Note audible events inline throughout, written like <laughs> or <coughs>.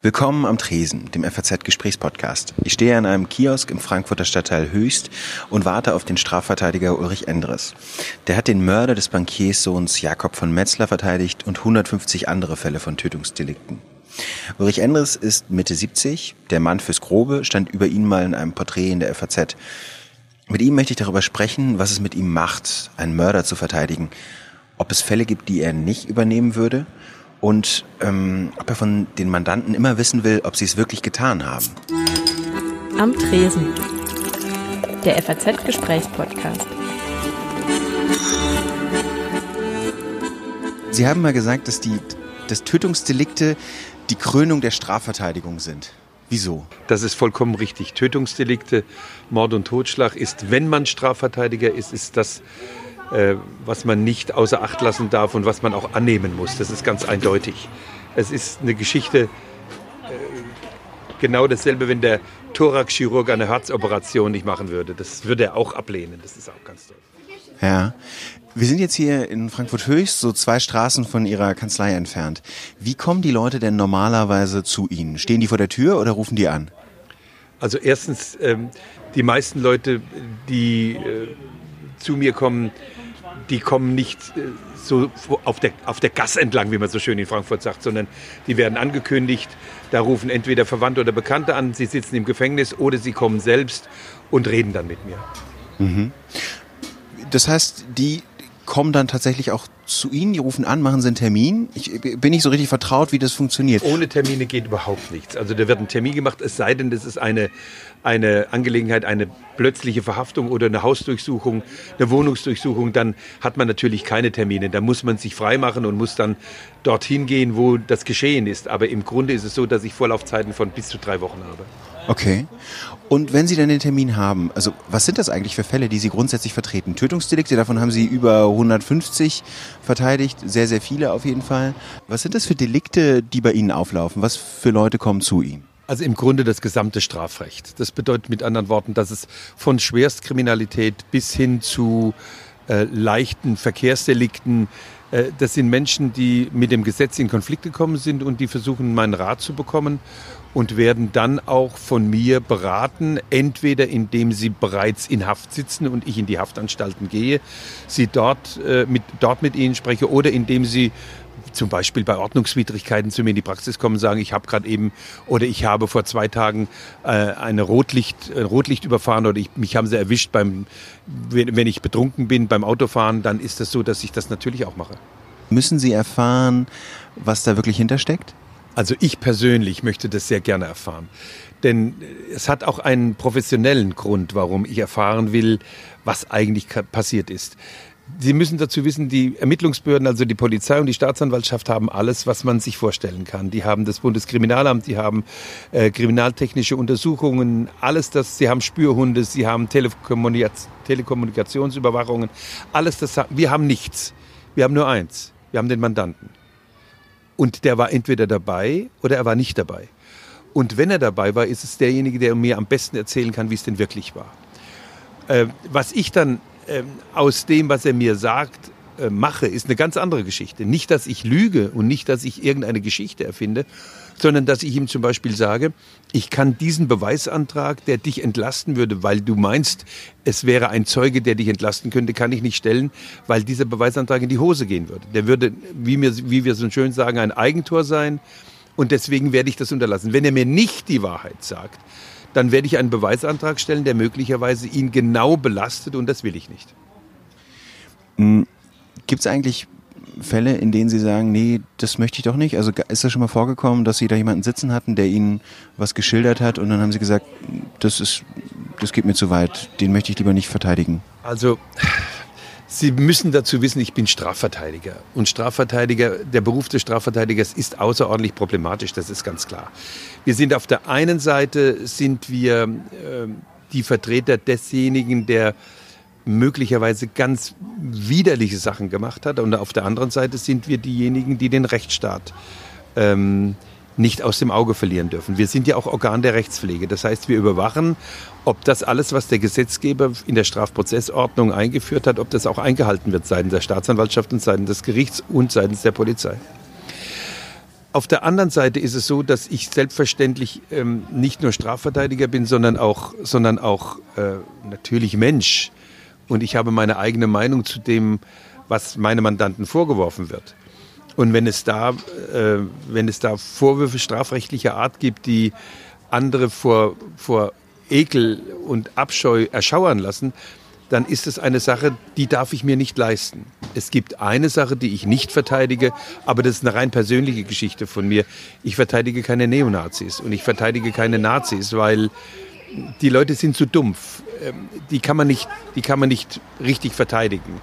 Willkommen am Tresen, dem FAZ-Gesprächspodcast. Ich stehe an einem Kiosk im Frankfurter Stadtteil Höchst und warte auf den Strafverteidiger Ulrich Endres. Der hat den Mörder des Bankierssohns Jakob von Metzler verteidigt und 150 andere Fälle von Tötungsdelikten. Ulrich Endres ist Mitte 70, der Mann fürs Grobe, stand über ihn mal in einem Porträt in der FAZ. Mit ihm möchte ich darüber sprechen, was es mit ihm macht, einen Mörder zu verteidigen, ob es Fälle gibt, die er nicht übernehmen würde – und ähm, ob er von den Mandanten immer wissen will, ob sie es wirklich getan haben. Am Tresen. Der FAZ-Gesprächspodcast. Sie haben mal gesagt, dass die dass Tötungsdelikte die Krönung der Strafverteidigung sind. Wieso? Das ist vollkommen richtig. Tötungsdelikte, Mord und Totschlag ist, wenn man Strafverteidiger ist, ist das was man nicht außer Acht lassen darf und was man auch annehmen muss. Das ist ganz eindeutig. Es ist eine Geschichte, äh, genau dasselbe, wenn der Thoraxchirurg eine Herzoperation nicht machen würde. Das würde er auch ablehnen. Das ist auch ganz toll. Ja. Wir sind jetzt hier in Frankfurt Höchst, so zwei Straßen von Ihrer Kanzlei entfernt. Wie kommen die Leute denn normalerweise zu Ihnen? Stehen die vor der Tür oder rufen die an? Also erstens, ähm, die meisten Leute, die äh, zu mir kommen, die kommen nicht äh, so auf der, auf der Gas entlang, wie man so schön in Frankfurt sagt, sondern die werden angekündigt. Da rufen entweder Verwandte oder Bekannte an, sie sitzen im Gefängnis oder sie kommen selbst und reden dann mit mir. Mhm. Das heißt, die kommen dann tatsächlich auch zu Ihnen, die rufen an, machen Sie einen Termin. Ich bin nicht so richtig vertraut, wie das funktioniert. Ohne Termine geht überhaupt nichts. Also da wird ein Termin gemacht, es sei denn, das ist eine, eine Angelegenheit, eine plötzliche Verhaftung oder eine Hausdurchsuchung, eine Wohnungsdurchsuchung, dann hat man natürlich keine Termine. Da muss man sich freimachen und muss dann dorthin gehen, wo das geschehen ist. Aber im Grunde ist es so, dass ich Vorlaufzeiten von bis zu drei Wochen habe. Okay. Und wenn Sie dann den Termin haben, also was sind das eigentlich für Fälle, die Sie grundsätzlich vertreten? Tötungsdelikte, davon haben Sie über 150 verteidigt, sehr, sehr viele auf jeden Fall. Was sind das für Delikte, die bei Ihnen auflaufen? Was für Leute kommen zu Ihnen? Also im Grunde das gesamte Strafrecht. Das bedeutet mit anderen Worten, dass es von Schwerstkriminalität bis hin zu äh, leichten Verkehrsdelikten äh, das sind Menschen, die mit dem Gesetz in Konflikt gekommen sind und die versuchen, meinen Rat zu bekommen und werden dann auch von mir beraten, entweder indem sie bereits in Haft sitzen und ich in die Haftanstalten gehe, sie dort, äh, mit, dort mit ihnen spreche oder indem sie zum Beispiel bei Ordnungswidrigkeiten zu mir in die Praxis kommen und sagen, ich habe gerade eben oder ich habe vor zwei Tagen äh, eine Rotlicht, ein Rotlicht überfahren oder ich, mich haben sie erwischt beim, wenn, wenn ich betrunken bin beim Autofahren, dann ist das so, dass ich das natürlich auch mache. Müssen Sie erfahren, was da wirklich hintersteckt? Also ich persönlich möchte das sehr gerne erfahren. Denn es hat auch einen professionellen Grund, warum ich erfahren will, was eigentlich passiert ist. Sie müssen dazu wissen, die Ermittlungsbehörden, also die Polizei und die Staatsanwaltschaft haben alles, was man sich vorstellen kann. Die haben das Bundeskriminalamt, die haben äh, kriminaltechnische Untersuchungen, alles das, sie haben Spürhunde, sie haben Telekommunikationsüberwachungen, alles das, wir haben nichts. Wir haben nur eins, wir haben den Mandanten. Und der war entweder dabei oder er war nicht dabei. Und wenn er dabei war, ist es derjenige, der mir am besten erzählen kann, wie es denn wirklich war. Äh, was ich dann ähm, aus dem, was er mir sagt, äh, mache, ist eine ganz andere Geschichte. Nicht, dass ich lüge und nicht, dass ich irgendeine Geschichte erfinde, sondern dass ich ihm zum Beispiel sage, ich kann diesen Beweisantrag, der dich entlasten würde, weil du meinst, es wäre ein Zeuge, der dich entlasten könnte, kann ich nicht stellen, weil dieser Beweisantrag in die Hose gehen würde. Der würde, wie wir, wie wir so schön sagen, ein Eigentor sein und deswegen werde ich das unterlassen. Wenn er mir nicht die Wahrheit sagt, dann werde ich einen Beweisantrag stellen, der möglicherweise ihn genau belastet und das will ich nicht. Hm, Gibt es eigentlich Fälle, in denen Sie sagen, nee, das möchte ich doch nicht? Also ist das schon mal vorgekommen, dass Sie da jemanden sitzen hatten, der Ihnen was geschildert hat und dann haben Sie gesagt, das ist, das geht mir zu weit, den möchte ich lieber nicht verteidigen? Also Sie müssen dazu wissen, ich bin Strafverteidiger. Und Strafverteidiger, der Beruf des Strafverteidigers ist außerordentlich problematisch, das ist ganz klar. Wir sind auf der einen Seite sind wir äh, die Vertreter desjenigen, der möglicherweise ganz widerliche Sachen gemacht hat. Und auf der anderen Seite sind wir diejenigen, die den Rechtsstaat ähm, nicht aus dem Auge verlieren dürfen. Wir sind ja auch Organ der Rechtspflege. Das heißt, wir überwachen ob das alles, was der Gesetzgeber in der Strafprozessordnung eingeführt hat, ob das auch eingehalten wird seitens der Staatsanwaltschaft und seitens des Gerichts und seitens der Polizei. Auf der anderen Seite ist es so, dass ich selbstverständlich ähm, nicht nur Strafverteidiger bin, sondern auch, sondern auch äh, natürlich Mensch. Und ich habe meine eigene Meinung zu dem, was meine Mandanten vorgeworfen wird. Und wenn es da, äh, wenn es da Vorwürfe strafrechtlicher Art gibt, die andere vor, vor Ekel und Abscheu erschauern lassen, dann ist es eine Sache, die darf ich mir nicht leisten. Es gibt eine Sache, die ich nicht verteidige, aber das ist eine rein persönliche Geschichte von mir. Ich verteidige keine Neonazis und ich verteidige keine Nazis, weil die Leute sind zu dumpf. Ähm, die kann man nicht, die kann man nicht richtig verteidigen.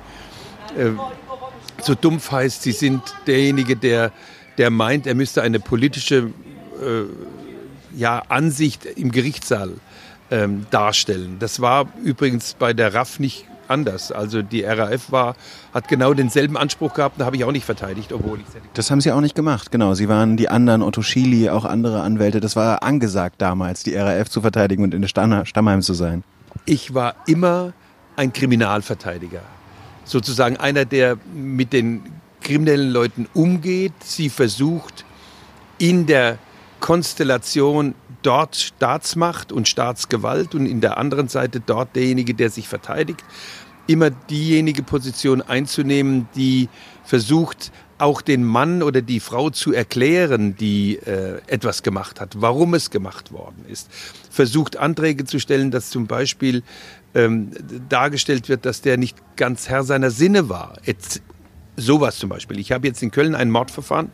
So dumpf heißt, sie sind derjenige, der, der meint, er müsste eine politische äh, ja, Ansicht im Gerichtssaal ähm, darstellen. Das war übrigens bei der RAF nicht anders. Also die RAF war, hat genau denselben Anspruch gehabt, da habe ich auch nicht verteidigt, obwohl ich Das haben Sie auch nicht gemacht, genau. Sie waren die anderen, Otto Schily, auch andere Anwälte. Das war angesagt damals, die RAF zu verteidigen und in der Stammheim zu sein. Ich war immer ein Kriminalverteidiger. Sozusagen einer, der mit den kriminellen Leuten umgeht, sie versucht, in der Konstellation dort Staatsmacht und Staatsgewalt und in der anderen Seite dort derjenige, der sich verteidigt, immer diejenige Position einzunehmen, die versucht, auch den Mann oder die Frau zu erklären, die äh, etwas gemacht hat, warum es gemacht worden ist. Versucht Anträge zu stellen, dass zum Beispiel ähm, dargestellt wird, dass der nicht ganz Herr seiner Sinne war. Jetzt, sowas zum Beispiel. Ich habe jetzt in Köln ein Mordverfahren,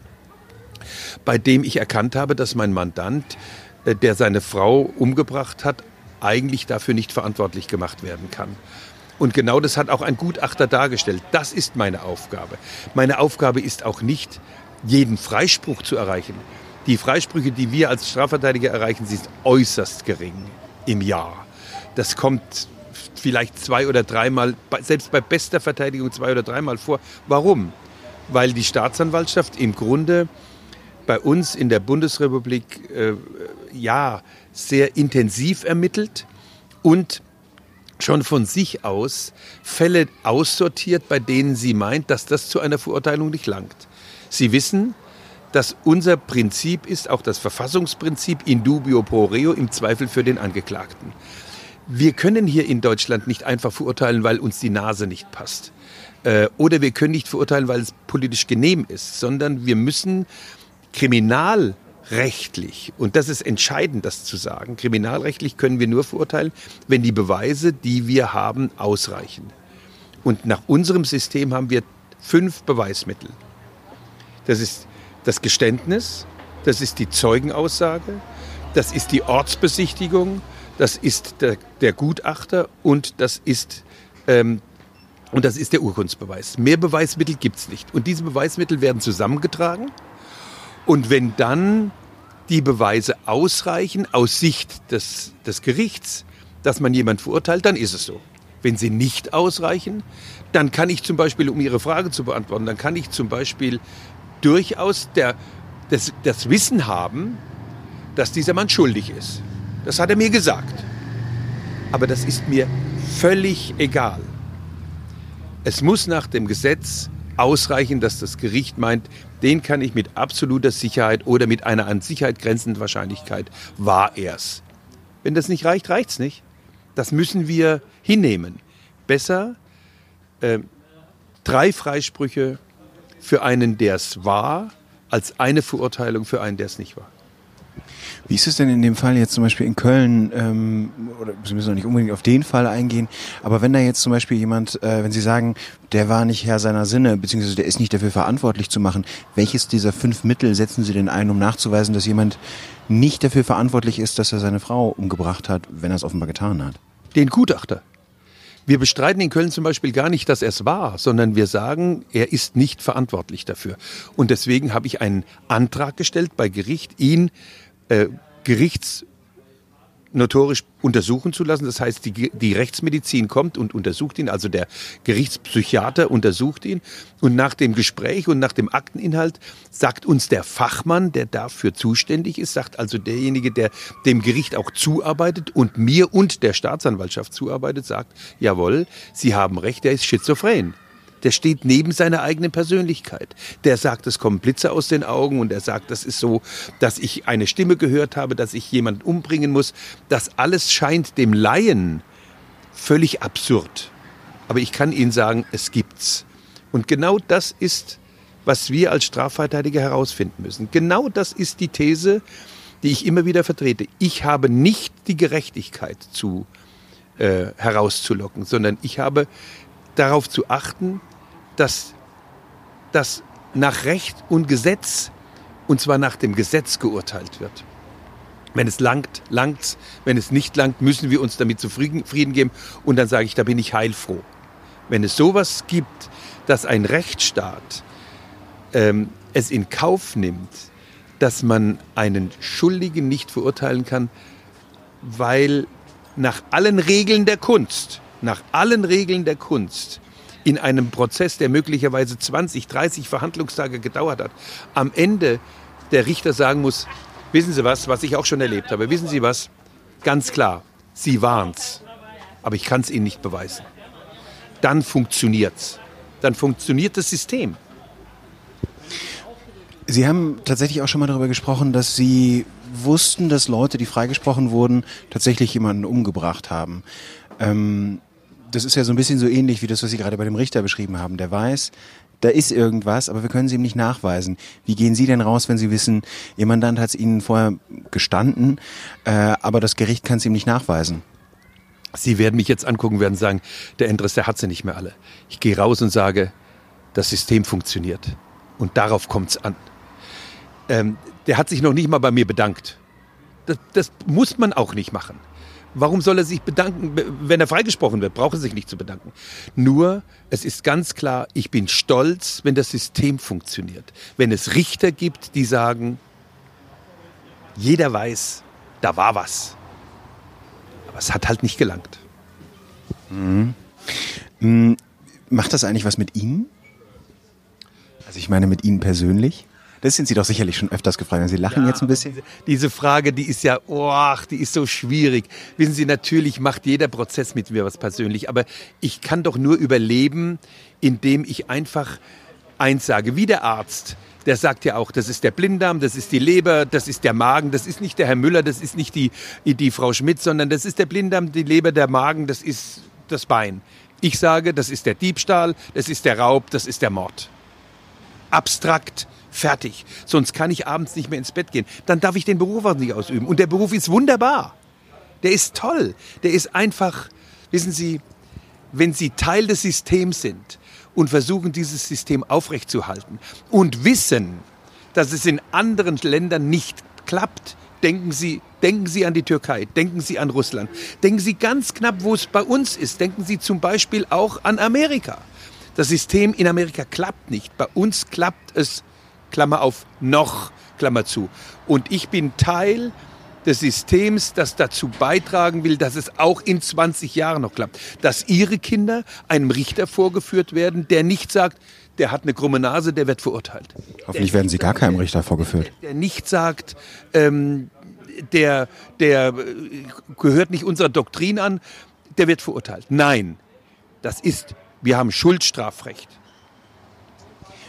bei dem ich erkannt habe, dass mein Mandant äh, der seine Frau umgebracht hat, eigentlich dafür nicht verantwortlich gemacht werden kann. Und genau das hat auch ein Gutachter dargestellt. Das ist meine Aufgabe. Meine Aufgabe ist auch nicht, jeden Freispruch zu erreichen. Die Freisprüche, die wir als Strafverteidiger erreichen, sind äußerst gering im Jahr. Das kommt vielleicht zwei oder dreimal, selbst bei bester Verteidigung zwei oder dreimal vor. Warum? Weil die Staatsanwaltschaft im Grunde bei uns in der Bundesrepublik äh, ja sehr intensiv ermittelt und schon von sich aus Fälle aussortiert, bei denen sie meint, dass das zu einer Verurteilung nicht langt. Sie wissen, dass unser Prinzip ist, auch das Verfassungsprinzip in dubio pro reo, im Zweifel für den Angeklagten. Wir können hier in Deutschland nicht einfach verurteilen, weil uns die Nase nicht passt. Äh, oder wir können nicht verurteilen, weil es politisch genehm ist, sondern wir müssen kriminalrechtlich, und das ist entscheidend, das zu sagen, kriminalrechtlich können wir nur verurteilen, wenn die Beweise, die wir haben, ausreichen. Und nach unserem System haben wir fünf Beweismittel. Das ist das Geständnis, das ist die Zeugenaussage, das ist die Ortsbesichtigung, das ist der, der Gutachter und das ist ähm, und das ist der Urkundsbeweis. Mehr Beweismittel gibt es nicht. Und diese Beweismittel werden zusammengetragen und wenn dann die Beweise ausreichen aus Sicht des, des Gerichts, dass man jemand verurteilt, dann ist es so. Wenn sie nicht ausreichen, dann kann ich zum Beispiel, um Ihre Frage zu beantworten, dann kann ich zum Beispiel durchaus der, das, das Wissen haben, dass dieser Mann schuldig ist. Das hat er mir gesagt. Aber das ist mir völlig egal. Es muss nach dem Gesetz ausreichen, dass das Gericht meint, den kann ich mit absoluter Sicherheit oder mit einer an Sicherheit grenzenden Wahrscheinlichkeit war er's. Wenn das nicht reicht, reicht's nicht. Das müssen wir hinnehmen. Besser äh, drei Freisprüche für einen, der es war, als eine Verurteilung für einen, der es nicht war. Wie ist es denn in dem Fall jetzt zum Beispiel in Köln, ähm, oder Sie müssen noch nicht unbedingt auf den Fall eingehen, aber wenn da jetzt zum Beispiel jemand, äh, wenn Sie sagen, der war nicht Herr seiner Sinne, beziehungsweise der ist nicht dafür verantwortlich zu machen, welches dieser fünf Mittel setzen Sie denn ein, um nachzuweisen, dass jemand nicht dafür verantwortlich ist, dass er seine Frau umgebracht hat, wenn er es offenbar getan hat? Den Gutachter. Wir bestreiten in Köln zum Beispiel gar nicht, dass er es war, sondern wir sagen, er ist nicht verantwortlich dafür. Und deswegen habe ich einen Antrag gestellt bei Gericht, ihn äh, gerichtsnotorisch untersuchen zu lassen. Das heißt, die, die Rechtsmedizin kommt und untersucht ihn, also der Gerichtspsychiater untersucht ihn. Und nach dem Gespräch und nach dem Akteninhalt sagt uns der Fachmann, der dafür zuständig ist, sagt also derjenige, der dem Gericht auch zuarbeitet und mir und der Staatsanwaltschaft zuarbeitet, sagt, jawohl, Sie haben recht, er ist schizophren. Der steht neben seiner eigenen Persönlichkeit. Der sagt, es kommen Blitze aus den Augen und er sagt, das ist so, dass ich eine Stimme gehört habe, dass ich jemanden umbringen muss. Das alles scheint dem Laien völlig absurd. Aber ich kann Ihnen sagen, es gibt's. Und genau das ist, was wir als Strafverteidiger herausfinden müssen. Genau das ist die These, die ich immer wieder vertrete. Ich habe nicht die Gerechtigkeit zu äh, herauszulocken, sondern ich habe darauf zu achten, dass, dass nach Recht und Gesetz, und zwar nach dem Gesetz geurteilt wird. Wenn es langt, langt's. Wenn es nicht langt, müssen wir uns damit zufrieden geben. Und dann sage ich, da bin ich heilfroh. Wenn es sowas gibt, dass ein Rechtsstaat ähm, es in Kauf nimmt, dass man einen Schuldigen nicht verurteilen kann, weil nach allen Regeln der Kunst, nach allen Regeln der Kunst, in einem Prozess, der möglicherweise 20, 30 Verhandlungstage gedauert hat, am Ende der Richter sagen muss, wissen Sie was, was ich auch schon erlebt habe, wissen Sie was, ganz klar, Sie waren's, aber ich kann es Ihnen nicht beweisen. Dann funktioniert's. Dann funktioniert das System. Sie haben tatsächlich auch schon mal darüber gesprochen, dass Sie wussten, dass Leute, die freigesprochen wurden, tatsächlich jemanden umgebracht haben. Ähm, das ist ja so ein bisschen so ähnlich wie das, was Sie gerade bei dem Richter beschrieben haben. Der weiß, da ist irgendwas, aber wir können es ihm nicht nachweisen. Wie gehen Sie denn raus, wenn Sie wissen, Ihr Mandant hat es Ihnen vorher gestanden, äh, aber das Gericht kann es ihm nicht nachweisen? Sie werden mich jetzt angucken, werden sagen, der Endres, der hat sie nicht mehr alle. Ich gehe raus und sage, das System funktioniert. Und darauf kommt es an. Ähm, der hat sich noch nicht mal bei mir bedankt. Das, das, muss man auch nicht machen. Warum soll er sich bedanken, wenn er freigesprochen wird? Braucht er sich nicht zu bedanken. Nur, es ist ganz klar, ich bin stolz, wenn das System funktioniert. Wenn es Richter gibt, die sagen, jeder weiß, da war was. Aber es hat halt nicht gelangt. Mhm. Mhm. Macht das eigentlich was mit Ihnen? Also ich meine mit Ihnen persönlich? Das sind Sie doch sicherlich schon öfters gefragt. Sie lachen ja, jetzt ein bisschen. Diese, diese, Frage, die ist ja, oh, die ist so schwierig. Wissen Sie, natürlich macht jeder Prozess mit mir was persönlich, aber ich kann doch nur überleben, indem ich einfach eins sage, wie der Arzt. Der sagt ja auch, das ist der Blinddarm, das ist die Leber, das ist der Magen, das ist nicht der Herr Müller, das ist nicht die, die Frau Schmidt, sondern das ist der Blinddarm, die Leber, der Magen, das ist das Bein. Ich sage, das ist der Diebstahl, das ist der Raub, das ist der Mord. Abstrakt, Fertig. Sonst kann ich abends nicht mehr ins Bett gehen. Dann darf ich den Beruf auch nicht ausüben. Und der Beruf ist wunderbar. Der ist toll. Der ist einfach, wissen Sie, wenn Sie Teil des Systems sind und versuchen, dieses System aufrechtzuerhalten und wissen, dass es in anderen Ländern nicht klappt, denken Sie, denken Sie an die Türkei, denken Sie an Russland, denken Sie ganz knapp, wo es bei uns ist, denken Sie zum Beispiel auch an Amerika. Das System in Amerika klappt nicht. Bei uns klappt es Klammer auf, noch, Klammer zu. Und ich bin Teil des Systems, das dazu beitragen will, dass es auch in 20 Jahren noch klappt. Dass Ihre Kinder einem Richter vorgeführt werden, der nicht sagt, der hat eine krumme Nase, der wird verurteilt. Hoffentlich werden Sie gar keinem Richter vorgeführt. Der, der nicht sagt, ähm, der, der äh, gehört nicht unserer Doktrin an, der wird verurteilt. Nein, das ist, wir haben Schuldstrafrecht.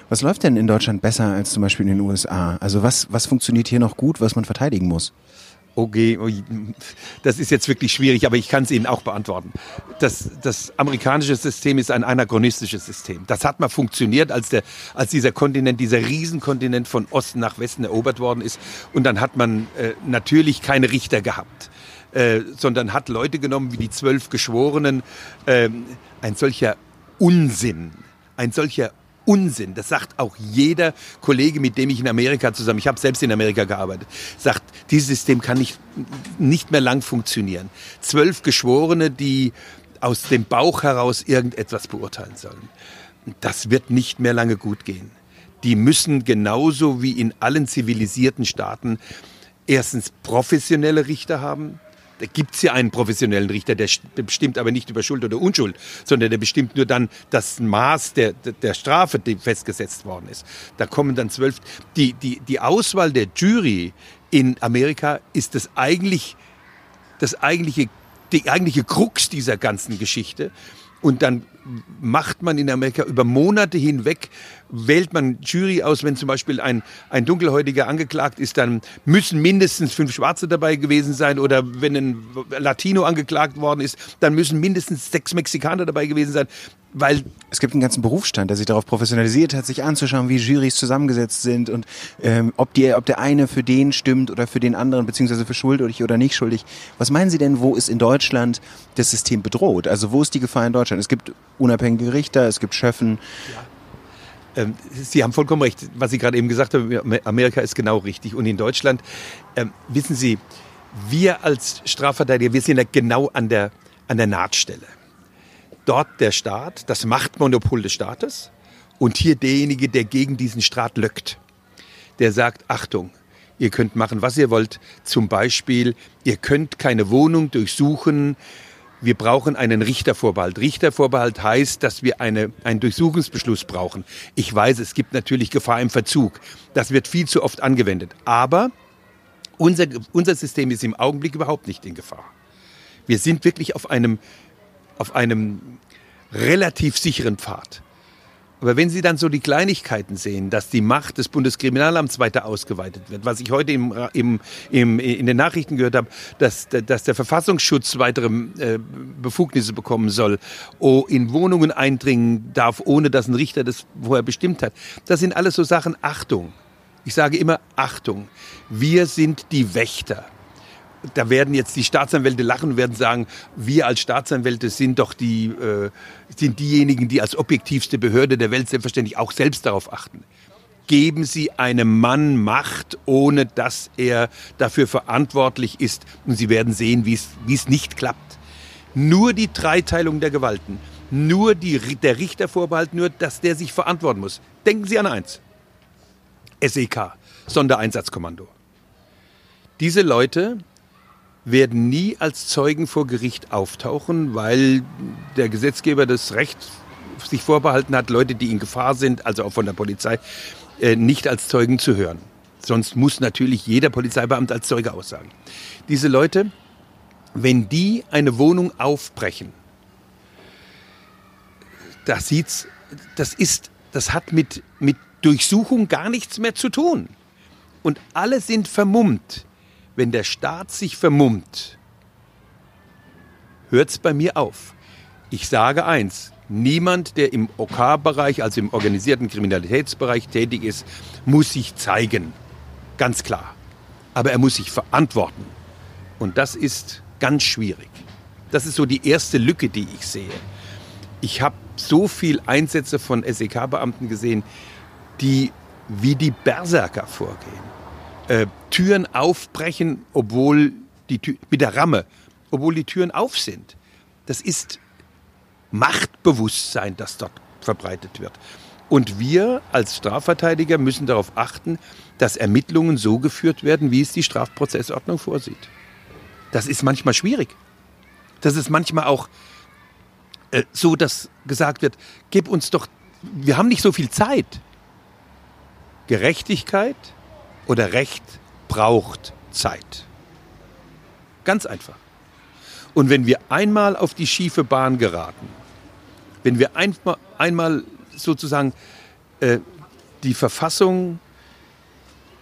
Was läuft denn in Deutschland besser als zum Beispiel in den USA? Also was, was funktioniert hier noch gut, was man verteidigen muss? Okay, das ist jetzt wirklich schwierig, aber ich kann es Ihnen auch beantworten. Das, das amerikanische System ist ein anachronistisches System. Das hat mal funktioniert, als, der, als dieser Kontinent, dieser Riesenkontinent von Osten nach Westen erobert worden ist. Und dann hat man äh, natürlich keine Richter gehabt, äh, sondern hat Leute genommen wie die zwölf Geschworenen. Äh, ein solcher Unsinn, ein solcher Unsinn. Das sagt auch jeder Kollege, mit dem ich in Amerika zusammen, ich habe selbst in Amerika gearbeitet, sagt, dieses System kann nicht, nicht mehr lang funktionieren. Zwölf Geschworene, die aus dem Bauch heraus irgendetwas beurteilen sollen. Das wird nicht mehr lange gut gehen. Die müssen genauso wie in allen zivilisierten Staaten erstens professionelle Richter haben, da gibt es ja einen professionellen Richter, der bestimmt aber nicht über Schuld oder Unschuld, sondern der bestimmt nur dann das Maß der, der Strafe, die festgesetzt worden ist. Da kommen dann zwölf. Die, die, die Auswahl der Jury in Amerika ist das eigentlich, das eigentliche, die eigentliche Krux dieser ganzen Geschichte. Und dann macht man in Amerika über Monate hinweg, wählt man Jury aus, wenn zum Beispiel ein, ein Dunkelhäutiger angeklagt ist, dann müssen mindestens fünf Schwarze dabei gewesen sein oder wenn ein Latino angeklagt worden ist, dann müssen mindestens sechs Mexikaner dabei gewesen sein. Weil es gibt einen ganzen Berufsstand, der sich darauf professionalisiert hat, sich anzuschauen, wie Jurys zusammengesetzt sind und ähm, ob, die, ob der eine für den stimmt oder für den anderen, beziehungsweise für schuldig oder nicht schuldig. Was meinen Sie denn, wo ist in Deutschland das System bedroht? Also wo ist die Gefahr in Deutschland? Es gibt unabhängige Richter, es gibt Schöffen. Ja. Ähm, Sie haben vollkommen recht. Was Sie gerade eben gesagt haben, Amerika ist genau richtig. Und in Deutschland, ähm, wissen Sie, wir als Strafverteidiger, wir sind ja genau an der, an der Nahtstelle dort der Staat, das Machtmonopol des Staates und hier derjenige, der gegen diesen Staat löckt. Der sagt, Achtung, ihr könnt machen, was ihr wollt. Zum Beispiel, ihr könnt keine Wohnung durchsuchen. Wir brauchen einen Richtervorbehalt. Richtervorbehalt heißt, dass wir eine, einen Durchsuchungsbeschluss brauchen. Ich weiß, es gibt natürlich Gefahr im Verzug. Das wird viel zu oft angewendet. Aber unser, unser System ist im Augenblick überhaupt nicht in Gefahr. Wir sind wirklich auf einem auf einem relativ sicheren Pfad. Aber wenn Sie dann so die Kleinigkeiten sehen, dass die Macht des Bundeskriminalamts weiter ausgeweitet wird, was ich heute im, im, im, in den Nachrichten gehört habe, dass, dass der Verfassungsschutz weitere äh, Befugnisse bekommen soll, oh, in Wohnungen eindringen darf, ohne dass ein Richter das vorher bestimmt hat, das sind alles so Sachen, Achtung. Ich sage immer Achtung. Wir sind die Wächter da werden jetzt die Staatsanwälte lachen und werden sagen, wir als Staatsanwälte sind doch die, äh, sind diejenigen, die als objektivste Behörde der Welt selbstverständlich auch selbst darauf achten. Geben Sie einem Mann Macht, ohne dass er dafür verantwortlich ist. Und Sie werden sehen, wie es nicht klappt. Nur die Dreiteilung der Gewalten, nur die, der Richtervorbehalt, nur, dass der sich verantworten muss. Denken Sie an eins. SEK, Sondereinsatzkommando. Diese Leute werden nie als Zeugen vor Gericht auftauchen, weil der Gesetzgeber das Recht sich vorbehalten hat, Leute, die in Gefahr sind, also auch von der Polizei, äh, nicht als Zeugen zu hören. Sonst muss natürlich jeder Polizeibeamte als Zeuge aussagen. Diese Leute, wenn die eine Wohnung aufbrechen, das sieht's, das ist, das hat mit, mit Durchsuchung gar nichts mehr zu tun. Und alle sind vermummt wenn der Staat sich vermummt, hört es bei mir auf. Ich sage eins, niemand, der im OK-Bereich, also im organisierten Kriminalitätsbereich tätig ist, muss sich zeigen. Ganz klar. Aber er muss sich verantworten. Und das ist ganz schwierig. Das ist so die erste Lücke, die ich sehe. Ich habe so viel Einsätze von SEK-Beamten gesehen, die wie die Berserker vorgehen äh, Türen aufbrechen, obwohl die Tür, mit der Ramme, obwohl die Türen auf sind. Das ist Machtbewusstsein, das dort verbreitet wird. Und wir als Strafverteidiger müssen darauf achten, dass Ermittlungen so geführt werden, wie es die Strafprozessordnung vorsieht. Das ist manchmal schwierig. Das ist manchmal auch äh, so, dass gesagt wird, gib uns doch, wir haben nicht so viel Zeit. Gerechtigkeit, oder Recht braucht Zeit. Ganz einfach. Und wenn wir einmal auf die schiefe Bahn geraten, wenn wir einmal, einmal sozusagen äh, die Verfassung,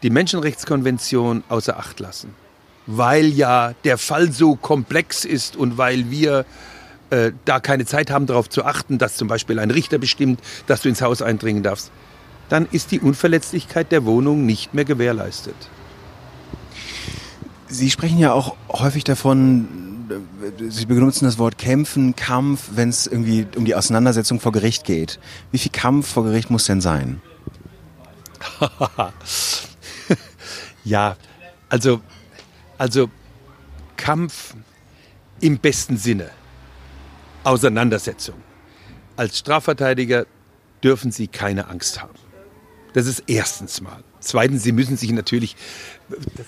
die Menschenrechtskonvention außer Acht lassen, weil ja der Fall so komplex ist und weil wir äh, da keine Zeit haben, darauf zu achten, dass zum Beispiel ein Richter bestimmt, dass du ins Haus eindringen darfst, dann ist die Unverletzlichkeit der Wohnung nicht mehr gewährleistet. Sie sprechen ja auch häufig davon, Sie benutzen das Wort kämpfen, Kampf, wenn es irgendwie um die Auseinandersetzung vor Gericht geht. Wie viel Kampf vor Gericht muss denn sein? <laughs> ja, also, also Kampf im besten Sinne. Auseinandersetzung. Als Strafverteidiger dürfen Sie keine Angst haben. Das ist erstens mal. Zweitens, Sie müssen sich natürlich.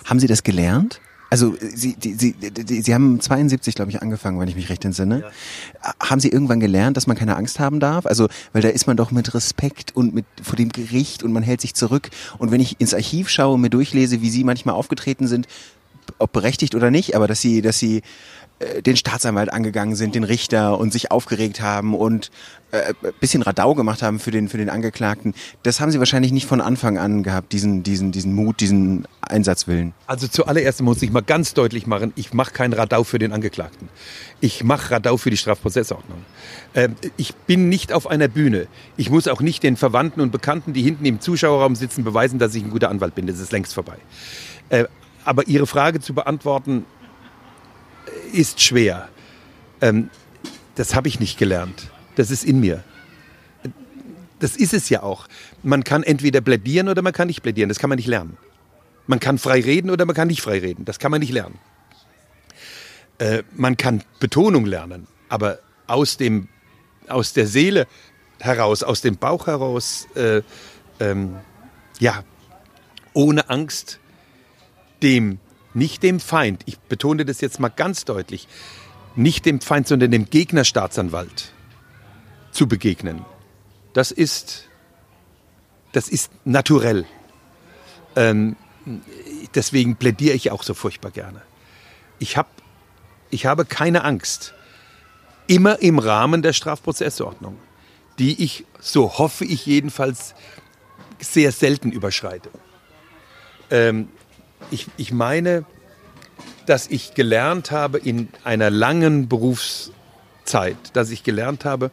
Haben Sie das gelernt? Also Sie, die, Sie, die, Sie haben 72, glaube ich, angefangen, wenn ich mich recht entsinne. Ja. Haben Sie irgendwann gelernt, dass man keine Angst haben darf? Also, weil da ist man doch mit Respekt und mit vor dem Gericht und man hält sich zurück. Und wenn ich ins Archiv schaue und mir durchlese, wie Sie manchmal aufgetreten sind, ob, berechtigt oder nicht, aber dass sie, dass sie den Staatsanwalt angegangen sind, den Richter und sich aufgeregt haben und äh, bisschen Radau gemacht haben für den für den Angeklagten. Das haben Sie wahrscheinlich nicht von Anfang an gehabt, diesen diesen diesen Mut, diesen Einsatzwillen. Also zuallererst muss ich mal ganz deutlich machen, ich mache kein Radau für den Angeklagten. Ich mache Radau für die Strafprozessordnung. Ähm, ich bin nicht auf einer Bühne. Ich muss auch nicht den Verwandten und Bekannten, die hinten im Zuschauerraum sitzen, beweisen, dass ich ein guter Anwalt bin. Das ist längst vorbei. Äh, aber Ihre Frage zu beantworten, ist schwer. Ähm, das habe ich nicht gelernt. Das ist in mir. Das ist es ja auch. Man kann entweder plädieren oder man kann nicht plädieren. Das kann man nicht lernen. Man kann frei reden oder man kann nicht frei reden. Das kann man nicht lernen. Äh, man kann Betonung lernen, aber aus, dem, aus der Seele heraus, aus dem Bauch heraus, äh, ähm, ja, ohne Angst, dem nicht dem Feind, ich betone das jetzt mal ganz deutlich, nicht dem Feind, sondern dem Gegnerstaatsanwalt zu begegnen. Das ist, das ist naturell. Ähm, deswegen plädiere ich auch so furchtbar gerne. Ich, hab, ich habe keine Angst. Immer im Rahmen der Strafprozessordnung, die ich, so hoffe ich jedenfalls, sehr selten überschreite. Ähm, ich, ich meine, dass ich gelernt habe in einer langen Berufszeit, dass ich gelernt habe,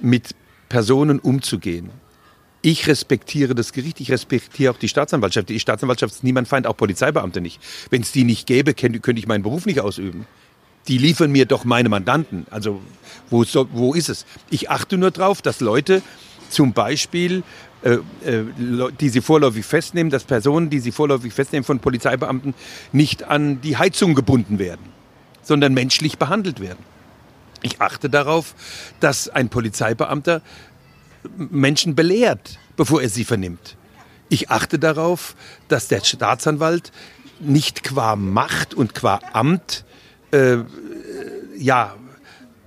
mit Personen umzugehen. Ich respektiere das Gericht, ich respektiere auch die Staatsanwaltschaft. Die Staatsanwaltschaft ist niemand Feind, auch Polizeibeamte nicht. Wenn es die nicht gäbe, könnte ich meinen Beruf nicht ausüben. Die liefern mir doch meine Mandanten. Also wo, wo ist es? Ich achte nur darauf, dass Leute zum Beispiel die sie vorläufig festnehmen, dass Personen, die sie vorläufig festnehmen von Polizeibeamten, nicht an die Heizung gebunden werden, sondern menschlich behandelt werden. Ich achte darauf, dass ein Polizeibeamter Menschen belehrt, bevor er sie vernimmt. Ich achte darauf, dass der Staatsanwalt nicht qua Macht und qua Amt äh, ja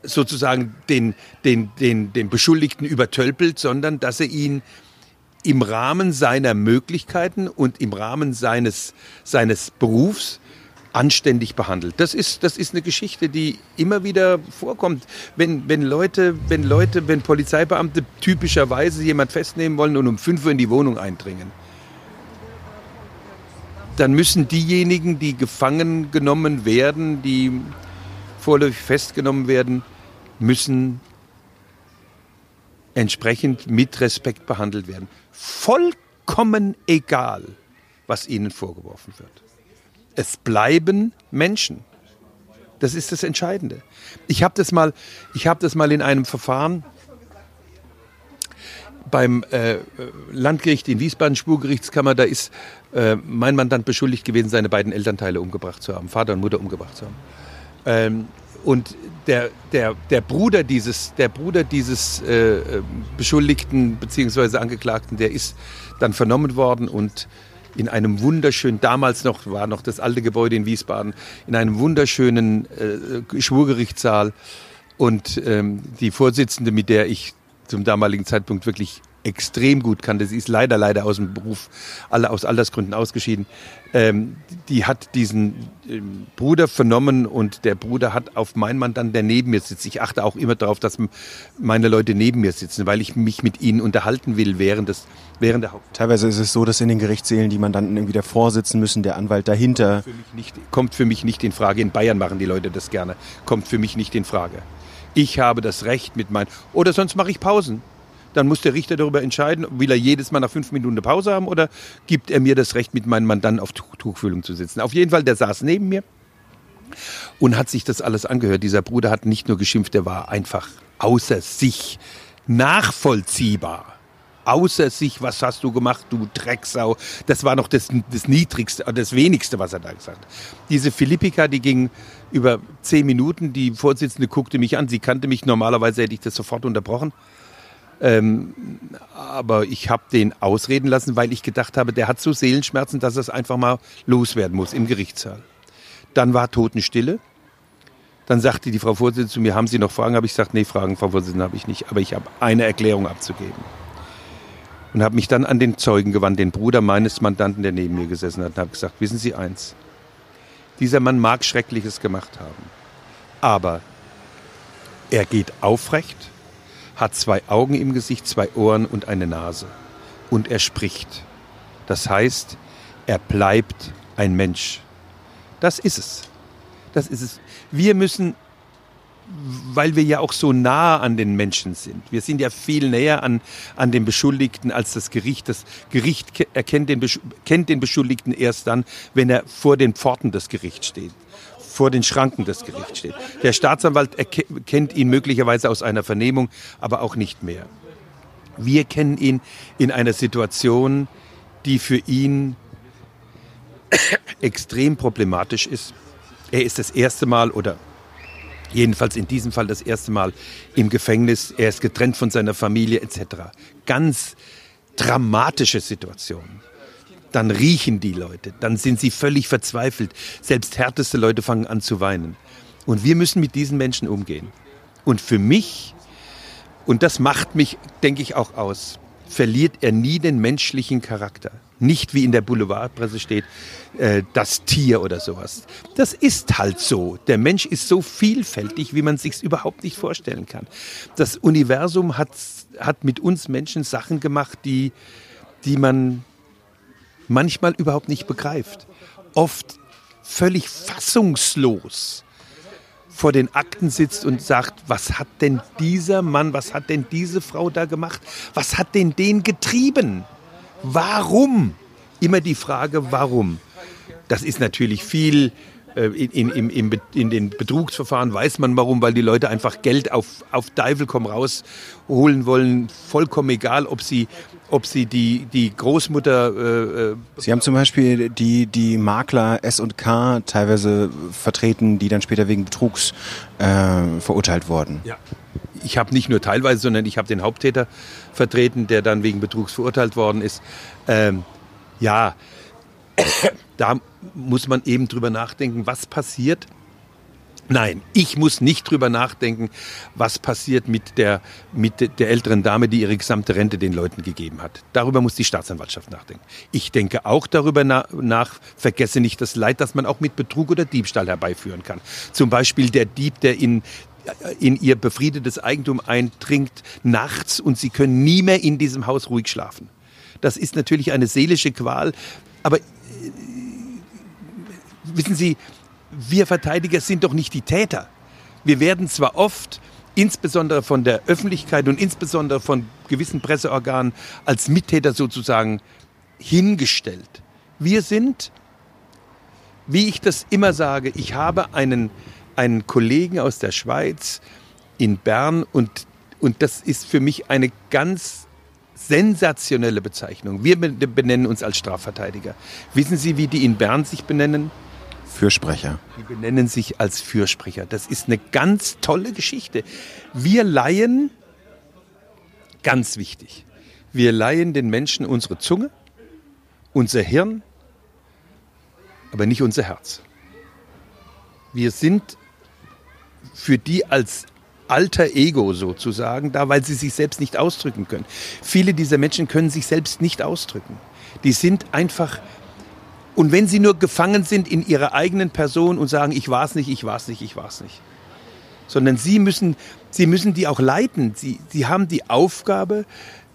sozusagen den, den, den, den Beschuldigten übertölpelt, sondern dass er ihn im Rahmen seiner Möglichkeiten und im Rahmen seines, seines Berufs anständig behandelt. Das ist, das ist eine Geschichte, die immer wieder vorkommt. Wenn, wenn Leute, wenn Leute, wenn Polizeibeamte typischerweise jemand festnehmen wollen und um 5 Uhr in die Wohnung eindringen, dann müssen diejenigen, die gefangen genommen werden, die vorläufig festgenommen werden, müssen entsprechend mit Respekt behandelt werden vollkommen egal, was ihnen vorgeworfen wird. Es bleiben Menschen. Das ist das Entscheidende. Ich habe das mal, habe das mal in einem Verfahren beim äh, Landgericht in Wiesbaden, Spurgerichtskammer, da ist äh, mein Mandant beschuldigt gewesen, seine beiden Elternteile umgebracht zu haben, Vater und Mutter umgebracht zu haben. Ähm, und der, der, der Bruder dieses, der Bruder dieses äh, Beschuldigten bzw. Angeklagten, der ist dann vernommen worden und in einem wunderschönen, damals noch war noch das alte Gebäude in Wiesbaden, in einem wunderschönen äh, Schwurgerichtssaal. Und ähm, die Vorsitzende, mit der ich zum damaligen Zeitpunkt wirklich extrem gut kannte. Sie ist leider, leider aus dem Beruf, alle aus Altersgründen ausgeschieden. Ähm, die hat diesen ähm, Bruder vernommen und der Bruder hat auf meinen Mandant, der neben mir sitzt. Ich achte auch immer darauf, dass meine Leute neben mir sitzen, weil ich mich mit ihnen unterhalten will während des während der Haupt. Teilweise ist es so, dass in den Gerichtssälen die Mandanten irgendwie davor sitzen müssen, der Anwalt dahinter. Kommt für mich nicht, kommt für mich nicht in Frage. In Bayern machen die Leute das gerne. Kommt für mich nicht in Frage. Ich habe das Recht mit meinen. Oder sonst mache ich Pausen. Dann muss der Richter darüber entscheiden, will er jedes Mal nach fünf Minuten eine Pause haben oder gibt er mir das Recht, mit meinem Mandanten auf Tuchfühlung zu sitzen. Auf jeden Fall, der saß neben mir und hat sich das alles angehört. Dieser Bruder hat nicht nur geschimpft, der war einfach außer sich nachvollziehbar. Außer sich, was hast du gemacht, du Drecksau. Das war noch das, das Niedrigste, das Wenigste, was er da gesagt hat. Diese Philippika, die ging über zehn Minuten. Die Vorsitzende guckte mich an. Sie kannte mich. Normalerweise hätte ich das sofort unterbrochen. Ähm, aber ich habe den ausreden lassen, weil ich gedacht habe, der hat so Seelenschmerzen, dass er es einfach mal loswerden muss im Gerichtssaal. Dann war Totenstille. Dann sagte die Frau Vorsitzende zu mir, haben Sie noch Fragen? Habe ich gesagt, nee, Fragen, Frau Vorsitzende, habe ich nicht. Aber ich habe eine Erklärung abzugeben. Und habe mich dann an den Zeugen gewandt, den Bruder meines Mandanten, der neben mir gesessen hat, und habe gesagt, wissen Sie eins, Dieser Mann mag Schreckliches gemacht haben. Aber er geht aufrecht, hat zwei Augen im Gesicht, zwei Ohren und eine Nase. Und er spricht. Das heißt, er bleibt ein Mensch. Das ist es. Das ist es. Wir müssen weil wir ja auch so nah an den Menschen sind. Wir sind ja viel näher an, an den Beschuldigten als das Gericht. Das Gericht erkennt den, kennt den Beschuldigten erst dann, wenn er vor den Pforten des Gerichts steht, vor den Schranken des Gerichts steht. Der Staatsanwalt kennt ihn möglicherweise aus einer Vernehmung, aber auch nicht mehr. Wir kennen ihn in einer Situation, die für ihn <coughs> extrem problematisch ist. Er ist das erste Mal oder Jedenfalls in diesem Fall das erste Mal im Gefängnis. Er ist getrennt von seiner Familie etc. Ganz dramatische Situation. Dann riechen die Leute, dann sind sie völlig verzweifelt. Selbst härteste Leute fangen an zu weinen. Und wir müssen mit diesen Menschen umgehen. Und für mich, und das macht mich, denke ich, auch aus, verliert er nie den menschlichen Charakter. Nicht wie in der Boulevardpresse steht, äh, das Tier oder sowas. Das ist halt so. Der Mensch ist so vielfältig, wie man sich überhaupt nicht vorstellen kann. Das Universum hat, hat mit uns Menschen Sachen gemacht, die, die man manchmal überhaupt nicht begreift. Oft völlig fassungslos vor den Akten sitzt und sagt, was hat denn dieser Mann, was hat denn diese Frau da gemacht, was hat denn den getrieben? Warum? Immer die Frage, warum? Das ist natürlich viel in, in, in, in, den Betrugsverfahren weiß man warum, weil die Leute einfach Geld auf, auf Teufel komm raus holen wollen. Vollkommen egal, ob sie, ob sie die, die Großmutter. Äh, äh sie haben zum Beispiel die, die Makler S und K teilweise vertreten, die dann später wegen Betrugs äh, verurteilt wurden. Ja ich habe nicht nur teilweise, sondern ich habe den Haupttäter vertreten, der dann wegen Betrugs verurteilt worden ist. Ähm, ja, <coughs> da muss man eben drüber nachdenken, was passiert. Nein, ich muss nicht drüber nachdenken, was passiert mit der, mit der älteren Dame, die ihre gesamte Rente den Leuten gegeben hat. Darüber muss die Staatsanwaltschaft nachdenken. Ich denke auch darüber nach, vergesse nicht das Leid, das man auch mit Betrug oder Diebstahl herbeiführen kann. Zum Beispiel der Dieb, der in, in ihr befriedetes Eigentum eindringt nachts und sie können nie mehr in diesem Haus ruhig schlafen. Das ist natürlich eine seelische Qual, aber wissen Sie, wir Verteidiger sind doch nicht die Täter. Wir werden zwar oft, insbesondere von der Öffentlichkeit und insbesondere von gewissen Presseorganen, als Mittäter sozusagen hingestellt. Wir sind, wie ich das immer sage, ich habe einen einen Kollegen aus der Schweiz in Bern und, und das ist für mich eine ganz sensationelle Bezeichnung. Wir benennen uns als Strafverteidiger. Wissen Sie, wie die in Bern sich benennen? Fürsprecher. Die benennen sich als Fürsprecher. Das ist eine ganz tolle Geschichte. Wir leihen, ganz wichtig, wir leihen den Menschen unsere Zunge, unser Hirn, aber nicht unser Herz. Wir sind für die als alter Ego sozusagen da, weil sie sich selbst nicht ausdrücken können. Viele dieser Menschen können sich selbst nicht ausdrücken. Die sind einfach, und wenn sie nur gefangen sind in ihrer eigenen Person und sagen, ich war es nicht, ich war es nicht, ich war es nicht, sondern sie müssen, sie müssen die auch leiten. Sie, sie haben die Aufgabe,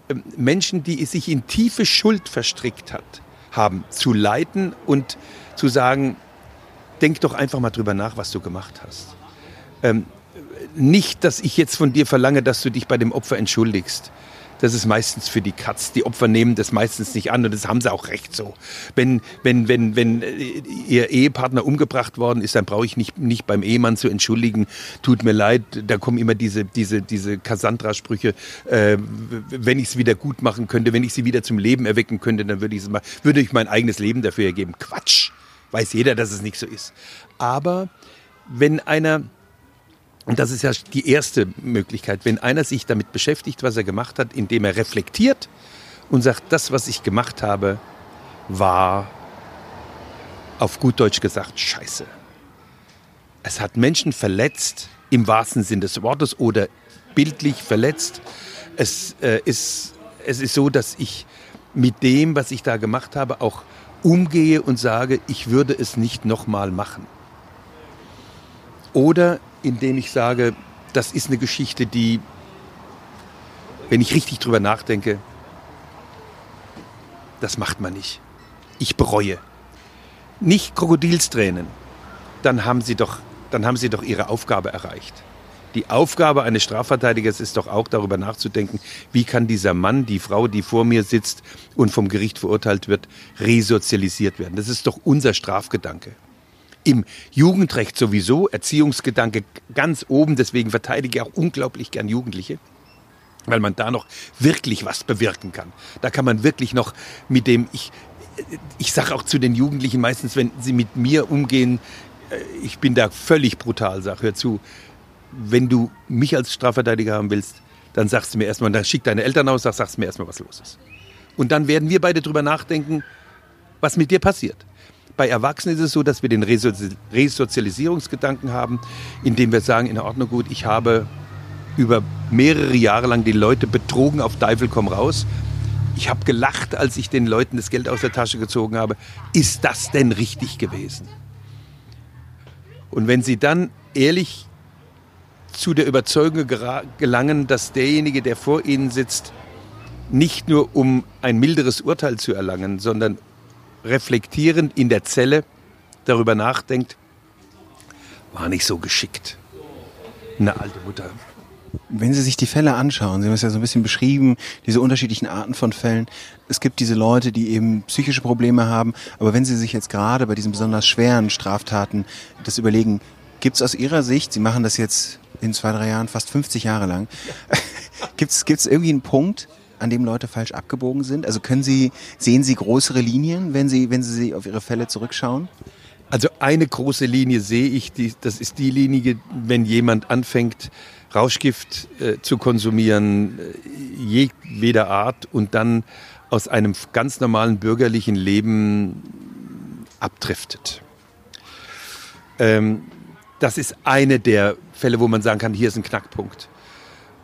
ähm, Menschen, die sich in tiefe Schuld verstrickt hat, haben, zu leiten und zu sagen, denk doch einfach mal drüber nach, was du gemacht hast. Ähm, nicht, dass ich jetzt von dir verlange, dass du dich bei dem Opfer entschuldigst. Das ist meistens für die Katz. Die Opfer nehmen das meistens nicht an und das haben sie auch recht so. Wenn, wenn, wenn, wenn äh, ihr Ehepartner umgebracht worden ist, dann brauche ich nicht, nicht beim Ehemann zu entschuldigen. Tut mir leid, da kommen immer diese, diese, diese Cassandra-Sprüche. Äh, wenn ich es wieder gut machen könnte, wenn ich sie wieder zum Leben erwecken könnte, dann würde ich, würde ich mein eigenes Leben dafür ergeben. Quatsch! Weiß jeder, dass es nicht so ist. Aber wenn einer und das ist ja die erste Möglichkeit, wenn einer sich damit beschäftigt, was er gemacht hat, indem er reflektiert und sagt, das, was ich gemacht habe, war auf gut Deutsch gesagt scheiße. Es hat Menschen verletzt, im wahrsten Sinn des Wortes oder bildlich verletzt. Es, äh, ist, es ist so, dass ich mit dem, was ich da gemacht habe, auch umgehe und sage, ich würde es nicht nochmal machen. Oder indem ich sage, das ist eine Geschichte, die, wenn ich richtig drüber nachdenke, das macht man nicht. Ich bereue. Nicht Krokodilstränen. Dann haben Sie doch, dann haben Sie doch Ihre Aufgabe erreicht. Die Aufgabe eines Strafverteidigers ist doch auch darüber nachzudenken, wie kann dieser Mann, die Frau, die vor mir sitzt und vom Gericht verurteilt wird, resozialisiert werden. Das ist doch unser Strafgedanke. Im Jugendrecht sowieso, Erziehungsgedanke ganz oben, deswegen verteidige ich auch unglaublich gern Jugendliche weil man da noch wirklich was bewirken kann. Da kann man wirklich noch mit dem, ich, ich sage auch zu den Jugendlichen meistens, wenn sie mit mir umgehen, äh, ich bin da völlig brutal, sag, hör zu, wenn du mich als Strafverteidiger haben willst, dann sagst du mir erstmal, dann schick deine Eltern aus, sag, sagst du mir erstmal, was los ist. Und dann werden wir beide drüber nachdenken, was mit dir passiert. Bei Erwachsenen ist es so, dass wir den Resozialisierungsgedanken haben, indem wir sagen, in Ordnung gut, ich habe über mehrere Jahre lang die Leute betrogen auf Teufel komm raus. Ich habe gelacht, als ich den Leuten das Geld aus der Tasche gezogen habe. Ist das denn richtig gewesen? Und wenn sie dann ehrlich zu der Überzeugung gelangen, dass derjenige, der vor ihnen sitzt, nicht nur um ein milderes Urteil zu erlangen, sondern reflektierend in der Zelle darüber nachdenkt, war nicht so geschickt. Eine alte Mutter wenn Sie sich die Fälle anschauen, Sie haben es ja so ein bisschen beschrieben, diese unterschiedlichen Arten von Fällen. Es gibt diese Leute, die eben psychische Probleme haben, aber wenn Sie sich jetzt gerade bei diesen besonders schweren Straftaten das überlegen, gibt es aus Ihrer Sicht, Sie machen das jetzt in zwei, drei Jahren fast 50 Jahre lang, <laughs> gibt es irgendwie einen Punkt, an dem Leute falsch abgebogen sind? Also können Sie, sehen Sie größere Linien, wenn Sie, wenn Sie auf Ihre Fälle zurückschauen? Also eine große Linie sehe ich, die, das ist die Linie, wenn jemand anfängt, Rauschgift äh, zu konsumieren, äh, jedweder Art und dann aus einem ganz normalen bürgerlichen Leben abdriftet. Ähm, das ist eine der Fälle, wo man sagen kann, hier ist ein Knackpunkt.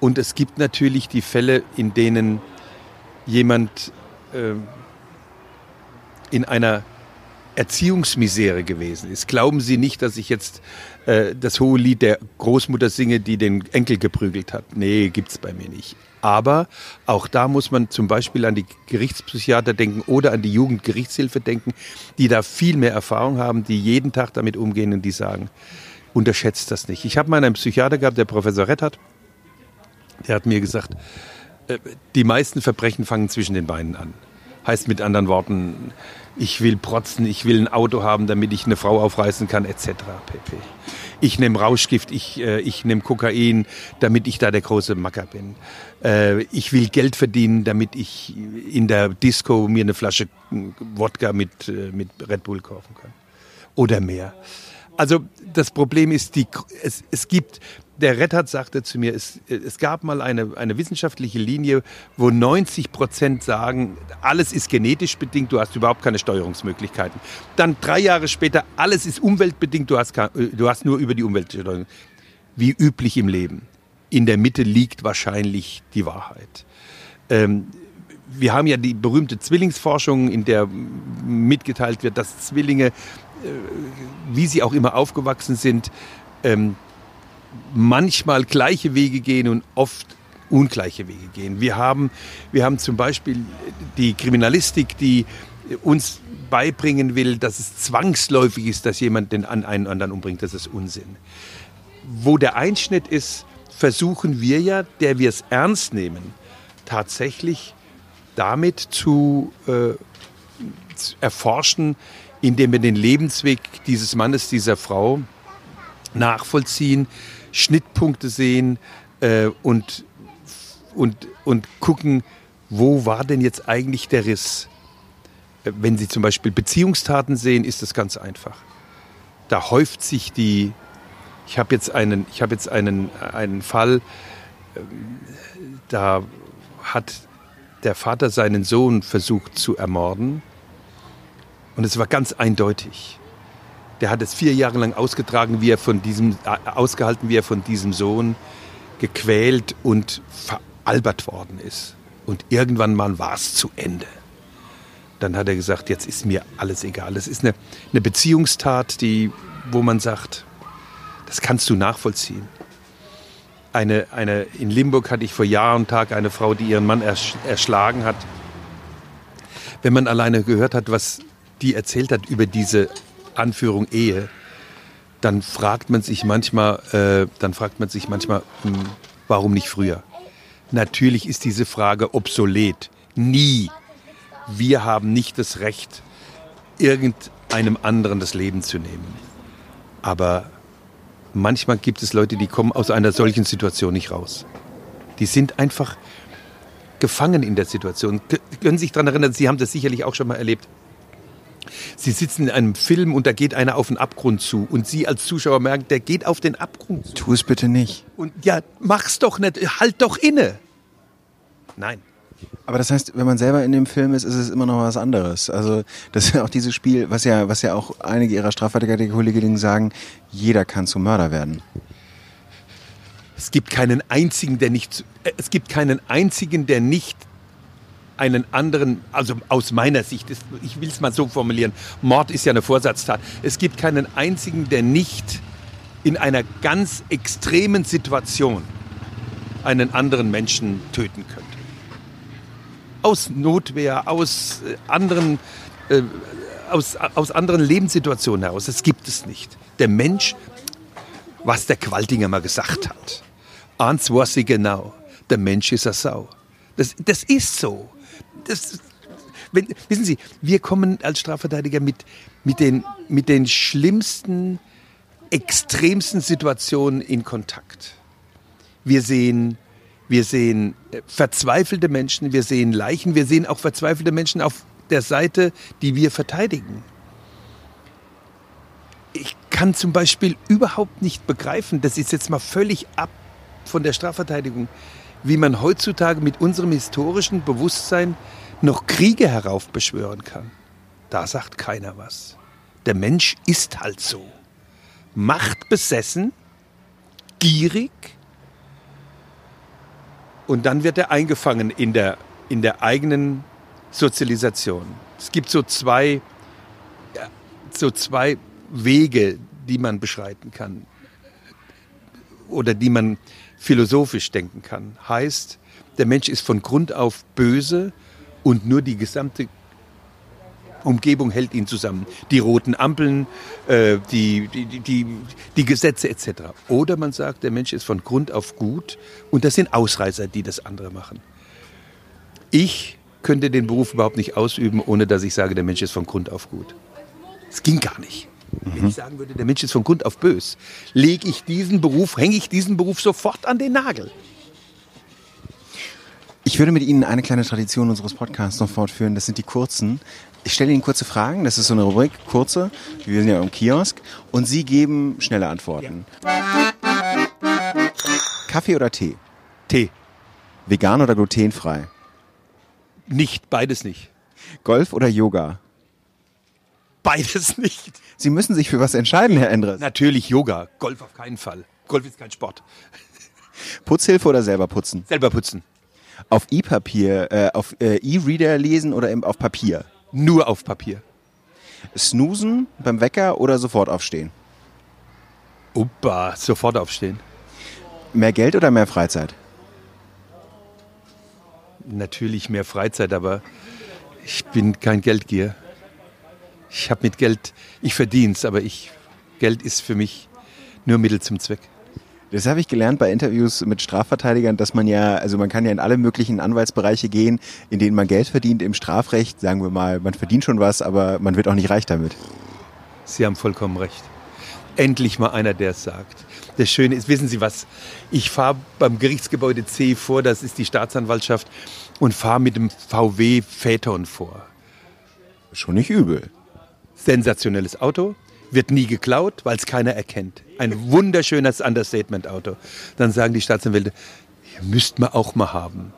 Und es gibt natürlich die Fälle, in denen jemand äh, in einer Erziehungsmisere gewesen ist. Glauben Sie nicht, dass ich jetzt äh, das hohe Lied der Großmutter singe, die den Enkel geprügelt hat? Nee, gibt's bei mir nicht. Aber auch da muss man zum Beispiel an die Gerichtspsychiater denken oder an die Jugendgerichtshilfe denken, die da viel mehr Erfahrung haben, die jeden Tag damit umgehen und die sagen, unterschätzt das nicht. Ich habe mal einen Psychiater gehabt, der Professor Rettert, der hat mir gesagt, äh, die meisten Verbrechen fangen zwischen den Beinen an. Heißt mit anderen Worten, ich will protzen, ich will ein Auto haben, damit ich eine Frau aufreißen kann, etc. pp. Ich nehme Rauschgift, ich, äh, ich nehme Kokain, damit ich da der große Macker bin. Äh, ich will Geld verdienen, damit ich in der Disco mir eine Flasche Wodka mit, äh, mit Red Bull kaufen kann. Oder mehr. Also das Problem ist, die, es, es gibt der Rettert sagte zu mir, es, es gab mal eine, eine wissenschaftliche Linie, wo 90 Prozent sagen, alles ist genetisch bedingt, du hast überhaupt keine Steuerungsmöglichkeiten. Dann drei Jahre später, alles ist umweltbedingt, du hast, du hast nur über die Umwelt Steuerung. Wie üblich im Leben. In der Mitte liegt wahrscheinlich die Wahrheit. Ähm, wir haben ja die berühmte Zwillingsforschung, in der mitgeteilt wird, dass Zwillinge, äh, wie sie auch immer aufgewachsen sind, ähm, manchmal gleiche Wege gehen und oft ungleiche Wege gehen. Wir haben, wir haben zum Beispiel die Kriminalistik, die uns beibringen will, dass es zwangsläufig ist, dass jemand den einen anderen umbringt. Das ist Unsinn. Wo der Einschnitt ist, versuchen wir ja, der wir es ernst nehmen, tatsächlich damit zu, äh, zu erforschen, indem wir den Lebensweg dieses Mannes, dieser Frau nachvollziehen, Schnittpunkte sehen äh, und, und, und gucken, wo war denn jetzt eigentlich der Riss? Äh, wenn Sie zum Beispiel Beziehungstaten sehen, ist das ganz einfach. Da häuft sich die. Ich habe jetzt einen, ich habe jetzt einen, einen Fall. Ähm, da hat der Vater seinen Sohn versucht zu ermorden. Und es war ganz eindeutig. Der hat es vier Jahre lang ausgetragen, wie er von diesem, äh, ausgehalten, wie er von diesem Sohn gequält und veralbert worden ist. Und irgendwann mal war es zu Ende. Dann hat er gesagt, jetzt ist mir alles egal. Das ist eine, eine Beziehungstat, die, wo man sagt, Das kannst du nachvollziehen. Eine, eine, in Limburg hatte ich vor Jahr und Tag eine Frau, die ihren Mann ersch erschlagen hat. Wenn man alleine gehört hat, was die erzählt hat über diese Anführung Ehe, dann fragt man sich manchmal, äh, dann fragt man sich manchmal, hm, warum nicht früher? Natürlich ist diese Frage obsolet. Nie. Wir haben nicht das Recht, irgendeinem anderen das Leben zu nehmen. Aber manchmal gibt es Leute, die kommen aus einer solchen Situation nicht raus. Die sind einfach gefangen in der Situation. Können sich daran erinnern, Sie haben das sicherlich auch schon mal erlebt. Sie sitzen in einem Film und da geht einer auf den Abgrund zu und Sie als Zuschauer merken, der geht auf den Abgrund zu. Tu es bitte nicht. Und ja, mach's doch nicht, halt doch inne. Nein. Aber das heißt, wenn man selber in dem Film ist, ist es immer noch was anderes. Also das ist ja auch dieses Spiel, was ja, was ja auch einige ihrer Strafverteidiger-Kolleginnen sagen, jeder kann zum Mörder werden. Es gibt keinen einzigen, der nicht, äh, es gibt keinen einzigen, der nicht einen anderen, also aus meiner Sicht, ich will es mal so formulieren, Mord ist ja eine Vorsatztat. Es gibt keinen einzigen, der nicht in einer ganz extremen Situation einen anderen Menschen töten könnte. Aus Notwehr, aus äh, anderen, äh, aus, aus anderen Lebenssituationen heraus. Das gibt es nicht. Der Mensch, was der Qualtinger mal gesagt hat. Eins weiß sie genau. Der Mensch ist eine Sau. Das, das ist so das, wenn, wissen Sie, wir kommen als Strafverteidiger mit, mit, den, mit den schlimmsten, extremsten Situationen in Kontakt. Wir sehen, wir sehen äh, verzweifelte Menschen, wir sehen Leichen, wir sehen auch verzweifelte Menschen auf der Seite, die wir verteidigen. Ich kann zum Beispiel überhaupt nicht begreifen, das ist jetzt mal völlig ab von der Strafverteidigung, wie man heutzutage mit unserem historischen Bewusstsein noch Kriege heraufbeschwören kann. Da sagt keiner was. Der Mensch ist halt so. Machtbesessen, gierig und dann wird er eingefangen in der, in der eigenen Sozialisation. Es gibt so zwei, so zwei Wege, die man beschreiten kann oder die man philosophisch denken kann. Heißt, der Mensch ist von Grund auf böse und nur die gesamte Umgebung hält ihn zusammen. Die roten Ampeln, äh, die, die, die, die Gesetze etc. Oder man sagt, der Mensch ist von Grund auf gut und das sind Ausreißer, die das andere machen. Ich könnte den Beruf überhaupt nicht ausüben, ohne dass ich sage, der Mensch ist von Grund auf gut. Es ging gar nicht. Wenn ich sagen würde, der Mensch ist von Grund auf bös, lege ich diesen Beruf, hänge ich diesen Beruf sofort an den Nagel. Ich würde mit Ihnen eine kleine Tradition unseres Podcasts noch fortführen. Das sind die kurzen. Ich stelle Ihnen kurze Fragen. Das ist so eine Rubrik, kurze. Wir sind ja im Kiosk. Und Sie geben schnelle Antworten. Ja. Kaffee oder Tee? Tee. Vegan oder glutenfrei? Nicht, beides nicht. Golf oder Yoga? Beides nicht. Sie müssen sich für was entscheiden, Herr Endres. Natürlich Yoga. Golf auf keinen Fall. Golf ist kein Sport. Putzhilfe oder selber putzen? Selber putzen. Auf E-Papier, äh, auf äh, E-Reader lesen oder auf Papier? Nur auf Papier. Snoosen beim Wecker oder sofort aufstehen? Opa, sofort aufstehen. Mehr Geld oder mehr Freizeit? Natürlich mehr Freizeit, aber ich bin kein Geldgier. Ich habe mit Geld, ich verdiene es, aber ich, Geld ist für mich nur Mittel zum Zweck. Das habe ich gelernt bei Interviews mit Strafverteidigern, dass man ja, also man kann ja in alle möglichen Anwaltsbereiche gehen, in denen man Geld verdient. Im Strafrecht, sagen wir mal, man verdient schon was, aber man wird auch nicht reich damit. Sie haben vollkommen recht. Endlich mal einer, der es sagt. Das Schöne ist, wissen Sie was? Ich fahre beim Gerichtsgebäude C vor, das ist die Staatsanwaltschaft, und fahre mit dem VW Phaeton vor. Schon nicht übel. Sensationelles Auto, wird nie geklaut, weil es keiner erkennt. Ein wunderschönes Understatement-Auto. Dann sagen die Staatsanwälte, müsst man auch mal haben.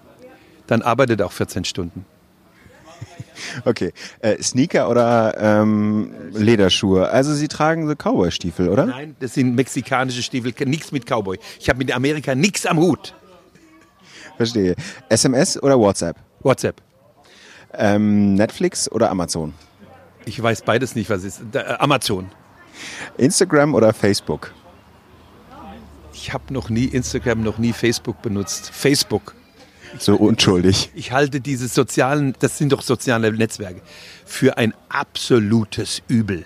Dann arbeitet auch 14 Stunden. <laughs> Okay. Äh, Sneaker oder ähm, Lederschuhe? Also Sie tragen so Cowboy-Stiefel, oder? Nein, das sind mexikanische Stiefel, nichts mit Cowboy. Ich habe mit Amerika nichts am Hut. Verstehe. SMS oder WhatsApp? WhatsApp. Ähm, Netflix oder Amazon? Ich weiß beides nicht, was ist. Äh, Amazon. Instagram oder Facebook? Ich habe noch nie Instagram, noch nie Facebook benutzt. Facebook. So unschuldig. Ich halte diese sozialen, das sind doch soziale Netzwerke, für ein absolutes Übel.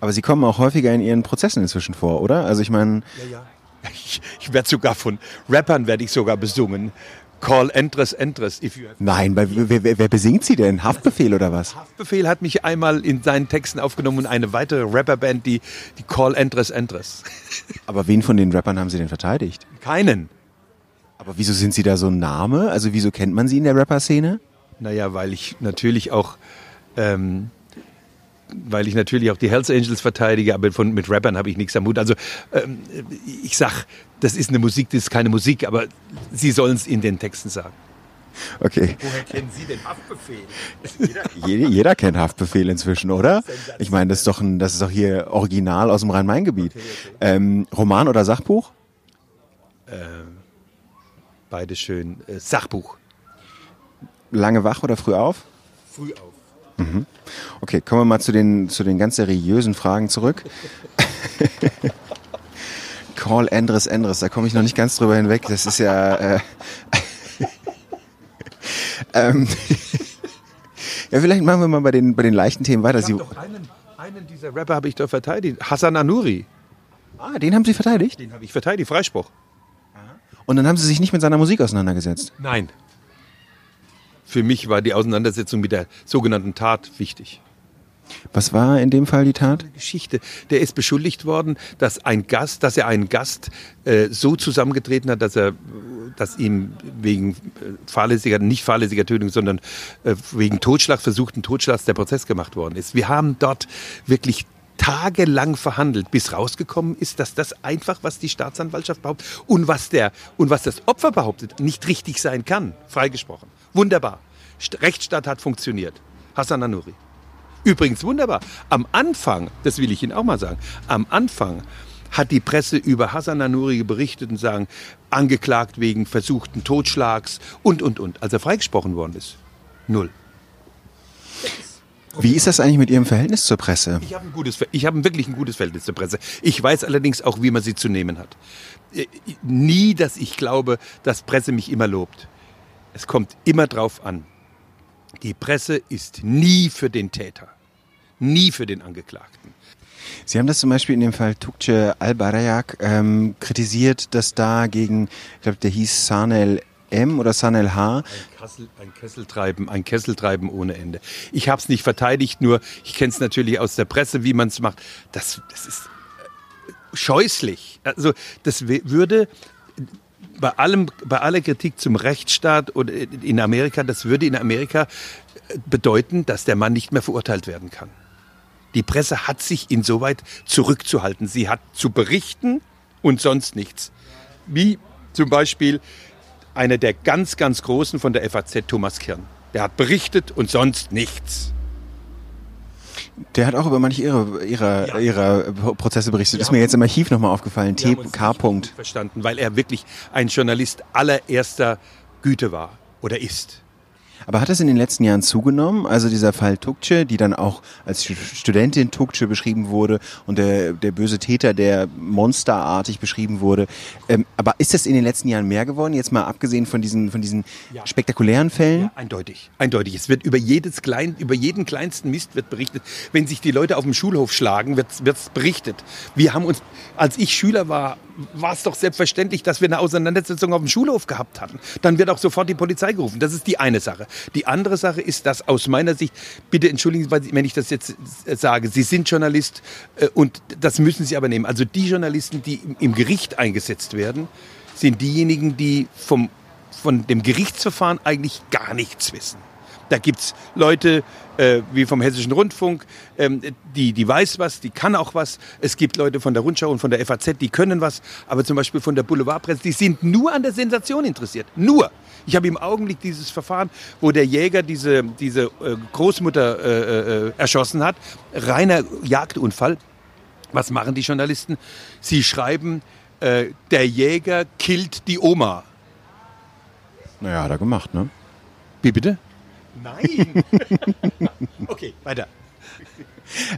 Aber Sie kommen auch häufiger in Ihren Prozessen inzwischen vor, oder? Also ich meine, Ja, ja. Ich, ich werde sogar von Rappern werde ich sogar besungen. Call Entres Entres. If you have nein, weil, wer, wer, wer besingt Sie denn? Haftbefehl oder was? Haftbefehl hat mich einmal in seinen Texten aufgenommen und eine weitere Rapperband, die, die Call Entres Entres. <laughs> Aber wen von den Rappern haben Sie denn verteidigt? Keinen. Aber wieso sind Sie da so ein Name? Also wieso kennt man Sie in der Rapper-Szene? Naja, weil ich natürlich auch, ähm, weil ich natürlich auch die Hells Angels verteidige, aber von, mit Rappern habe ich nichts am Hut. Also ähm, ich sag, das ist eine Musik, das ist keine Musik, aber Sie sollen es in den Texten sagen. Okay. Woher kennen Sie den Haftbefehl? <laughs> Jeder, jeder kennt Haftbefehl inzwischen, oder? Ich meine, das ist doch, ein, das ist doch hier original aus dem Rhein-Main-Gebiet. Ähm, Roman oder Sachbuch? Beide schön. Äh, Sachbuch. Lange wach oder früh auf? Früh auf. Okay, kommen wir mal zu den, zu den ganz seriösen Fragen zurück. <laughs> Call Endres Endres, da komme ich noch nicht ganz drüber hinweg. Das ist ja. Äh, <laughs> ähm, <laughs> ja, vielleicht machen wir mal bei den, bei den leichten Themen weiter. Ich Sie, einen, einen dieser Rapper habe ich doch verteidigt. Hassan Anuri. ah, den haben Sie verteidigt? Den habe ich verteidigt. Freispruch. Und dann haben Sie sich nicht mit seiner Musik auseinandergesetzt. Nein. Für mich war die Auseinandersetzung mit der sogenannten Tat wichtig. Was war in dem Fall die Tat? Geschichte. Der ist beschuldigt worden, dass ein Gast, dass er einen Gast äh, so zusammengetreten hat, dass er, dass ihm wegen äh, fahrlässiger, nicht fahrlässiger Tötung, sondern äh, wegen Totschlag, versuchten Totschlags der Prozess gemacht worden ist. Wir haben dort wirklich tagelang verhandelt, bis rausgekommen ist, dass das einfach, was die Staatsanwaltschaft behauptet und was der und was das Opfer behauptet, nicht richtig sein kann. Freigesprochen. Wunderbar. St- Rechtsstaat hat funktioniert. Hassan Anuri. Übrigens wunderbar. Am Anfang, das will ich Ihnen auch mal sagen, am Anfang hat die Presse über Hassan Anuri berichtet und sagen, angeklagt wegen versuchten Totschlags und, und, und. Als er freigesprochen worden ist, null. Wie ist das eigentlich mit Ihrem Verhältnis zur Presse? Ich habe ein gutes, ich habe wirklich ein gutes Verhältnis zur Presse. Ich weiß allerdings auch, wie man sie zu nehmen hat. Äh, Nie, dass ich glaube, dass Presse mich immer lobt. Es kommt immer drauf an. Die Presse ist nie für den Täter, nie für den Angeklagten. Sie haben das zum Beispiel in dem Fall Tukce Al-Barayak ähm, kritisiert, dass da gegen, ich glaube, der hieß Sanel M oder Sanel H. Ein, Kassel, ein Kesseltreiben, ein Kesseltreiben ohne Ende. Ich habe es nicht verteidigt, nur ich kenne es natürlich aus der Presse, wie man es macht. Das, das ist äh, scheußlich. Also das würde bei allem, bei aller Kritik zum Rechtsstaat oder in Amerika, das würde in Amerika äh, bedeuten, dass der Mann nicht mehr verurteilt werden kann. Die Presse hat sich insoweit zurückzuhalten. Sie hat zu berichten und sonst nichts. Wie zum Beispiel einer der ganz, ganz Großen von der FAZ, Thomas Kirn. Der hat berichtet und sonst nichts. Der hat auch über manche ihrer, ihrer, Ja. ihrer Prozesse berichtet. Ja. ist mir jetzt im Archiv nochmal aufgefallen. Wir TK. verstanden, weil er wirklich ein Journalist allererster Güte war oder ist. Aber hat das in den letzten Jahren zugenommen? Also dieser Fall Tukce, die dann auch als Stu- Studentin Tukce beschrieben wurde und der, der böse Täter, der monsterartig beschrieben wurde. Ähm, aber ist das in den letzten Jahren mehr geworden? Jetzt mal abgesehen von diesen, von diesen Ja. spektakulären Fällen? Ja, eindeutig, eindeutig. Es wird über jedes klein, über jeden kleinsten Mist wird berichtet. Wenn sich die Leute auf dem Schulhof schlagen, wird es berichtet. Wir haben uns, als ich Schüler war, war es doch selbstverständlich, dass wir eine Auseinandersetzung auf dem Schulhof gehabt hatten. Dann wird auch sofort die Polizei gerufen. Das ist die eine Sache. Die andere Sache ist, dass aus meiner Sicht, bitte entschuldigen Sie, wenn ich das jetzt äh, sage, Sie sind Journalist äh, und das müssen Sie aber nehmen. Also die Journalisten, die im Gericht eingesetzt werden, sind diejenigen, die vom von dem Gerichtsverfahren eigentlich gar nichts wissen. Da gibt's Leute äh, wie vom Hessischen Rundfunk, ähm, die, die weiß was, die kann auch was. Es gibt Leute von der Rundschau und von der FAZ, die können was. Aber zum Beispiel von der Boulevardpresse, die sind nur an der Sensation interessiert. Nur. Ich habe im Augenblick dieses Verfahren, wo der Jäger diese, diese äh, Großmutter äh, äh, erschossen hat. Reiner Jagdunfall. Was machen die Journalisten? Sie schreiben, äh, der Jäger killt die Oma. Naja, hat er gemacht, ne? Wie bitte? Nein. <laughs> okay, weiter.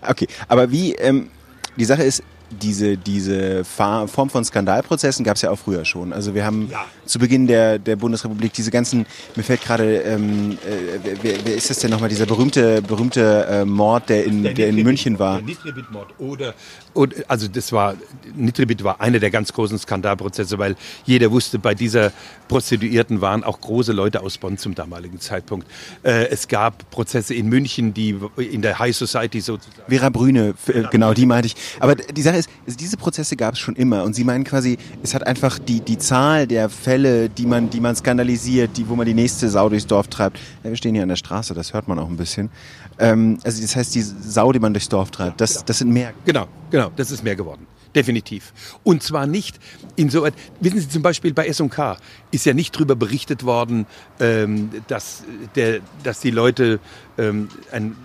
Okay, aber wie, ähm, die Sache ist, diese, diese Form von Skandalprozessen gab es ja auch früher schon. Also wir haben ja. zu Beginn der, der Bundesrepublik diese ganzen, mir fällt gerade, ähm, äh, wer, wer ist das denn nochmal, dieser berühmte, berühmte äh, Mord, der in, der, der in München war? Der Nitribit-Mord. Oder, oder, also das war, Nitribit war einer der ganz großen Skandalprozesse, weil jeder wusste, bei dieser Prostituierten waren auch große Leute aus Bonn zum damaligen Zeitpunkt. Äh, es gab Prozesse in München, die in der High Society sozusagen. Vera Brüne, genau, die meinte ich. Aber die Sache ist, diese Prozesse gab es schon immer und Sie meinen quasi, es hat einfach die, die Zahl der Fälle, die man, die man skandalisiert, die, wo man die nächste Sau durchs Dorf treibt. Ja, wir stehen hier an der Straße, das hört man auch ein bisschen. Ähm, also das heißt, die Sau, die man durchs Dorf treibt, das, das sind mehr. Genau, genau, das ist mehr geworden. Definitiv. Und zwar nicht insoweit, wissen Sie zum Beispiel bei S&K ist ja nicht darüber berichtet worden, ähm, dass, der, dass die Leute ähm,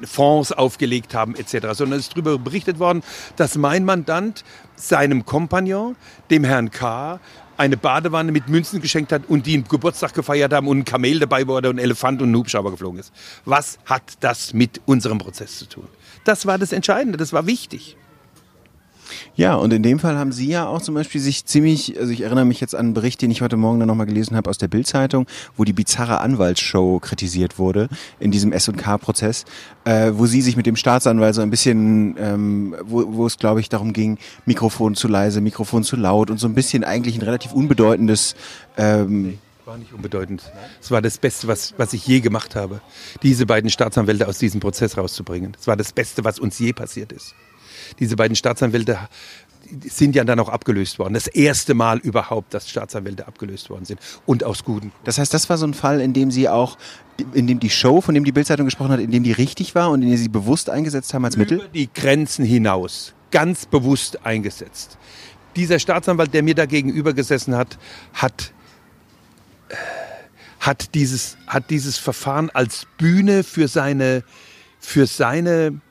Fonds aufgelegt haben etc., sondern es ist darüber berichtet worden, dass mein Mandant seinem Kompagnon, dem Herrn K., eine Badewanne mit Münzen geschenkt hat und die einen Geburtstag gefeiert haben und ein Kamel dabei war oder ein Elefant und ein Hubschrauber geflogen ist. Was hat das mit unserem Prozess zu tun? Das war das Entscheidende, das war wichtig. Ja, und in dem Fall haben Sie ja auch zum Beispiel sich ziemlich, also ich erinnere mich jetzt an einen Bericht, den ich heute Morgen dann nochmal gelesen habe aus der Bildzeitung, wo die bizarre Anwaltsshow kritisiert wurde in diesem S&K-Prozess, äh, wo Sie sich mit dem Staatsanwalt so ein bisschen, ähm, wo, wo es glaube ich darum ging, Mikrofon zu leise, Mikrofon zu laut und so ein bisschen eigentlich ein relativ unbedeutendes ähm, war nicht unbedeutend. Es war das Beste, was, was ich je gemacht habe, diese beiden Staatsanwälte aus diesem Prozess rauszubringen. Es war das Beste, was uns je passiert ist diese beiden Staatsanwälte sind ja dann auch abgelöst worden. Das erste Mal überhaupt, dass Staatsanwälte abgelöst worden sind. Und aus guten. Das heißt, das war so ein Fall, in dem Sie auch, in dem die Show, von dem die Bildzeitung gesprochen hat, in dem die richtig war und in dem Sie bewusst eingesetzt haben als Mittel? Über die Grenzen hinaus. Ganz bewusst eingesetzt. Dieser Staatsanwalt, der mir da gegenüber gesessen hat, hat, hat, dieses, hat dieses Verfahren als Bühne für seine, für seine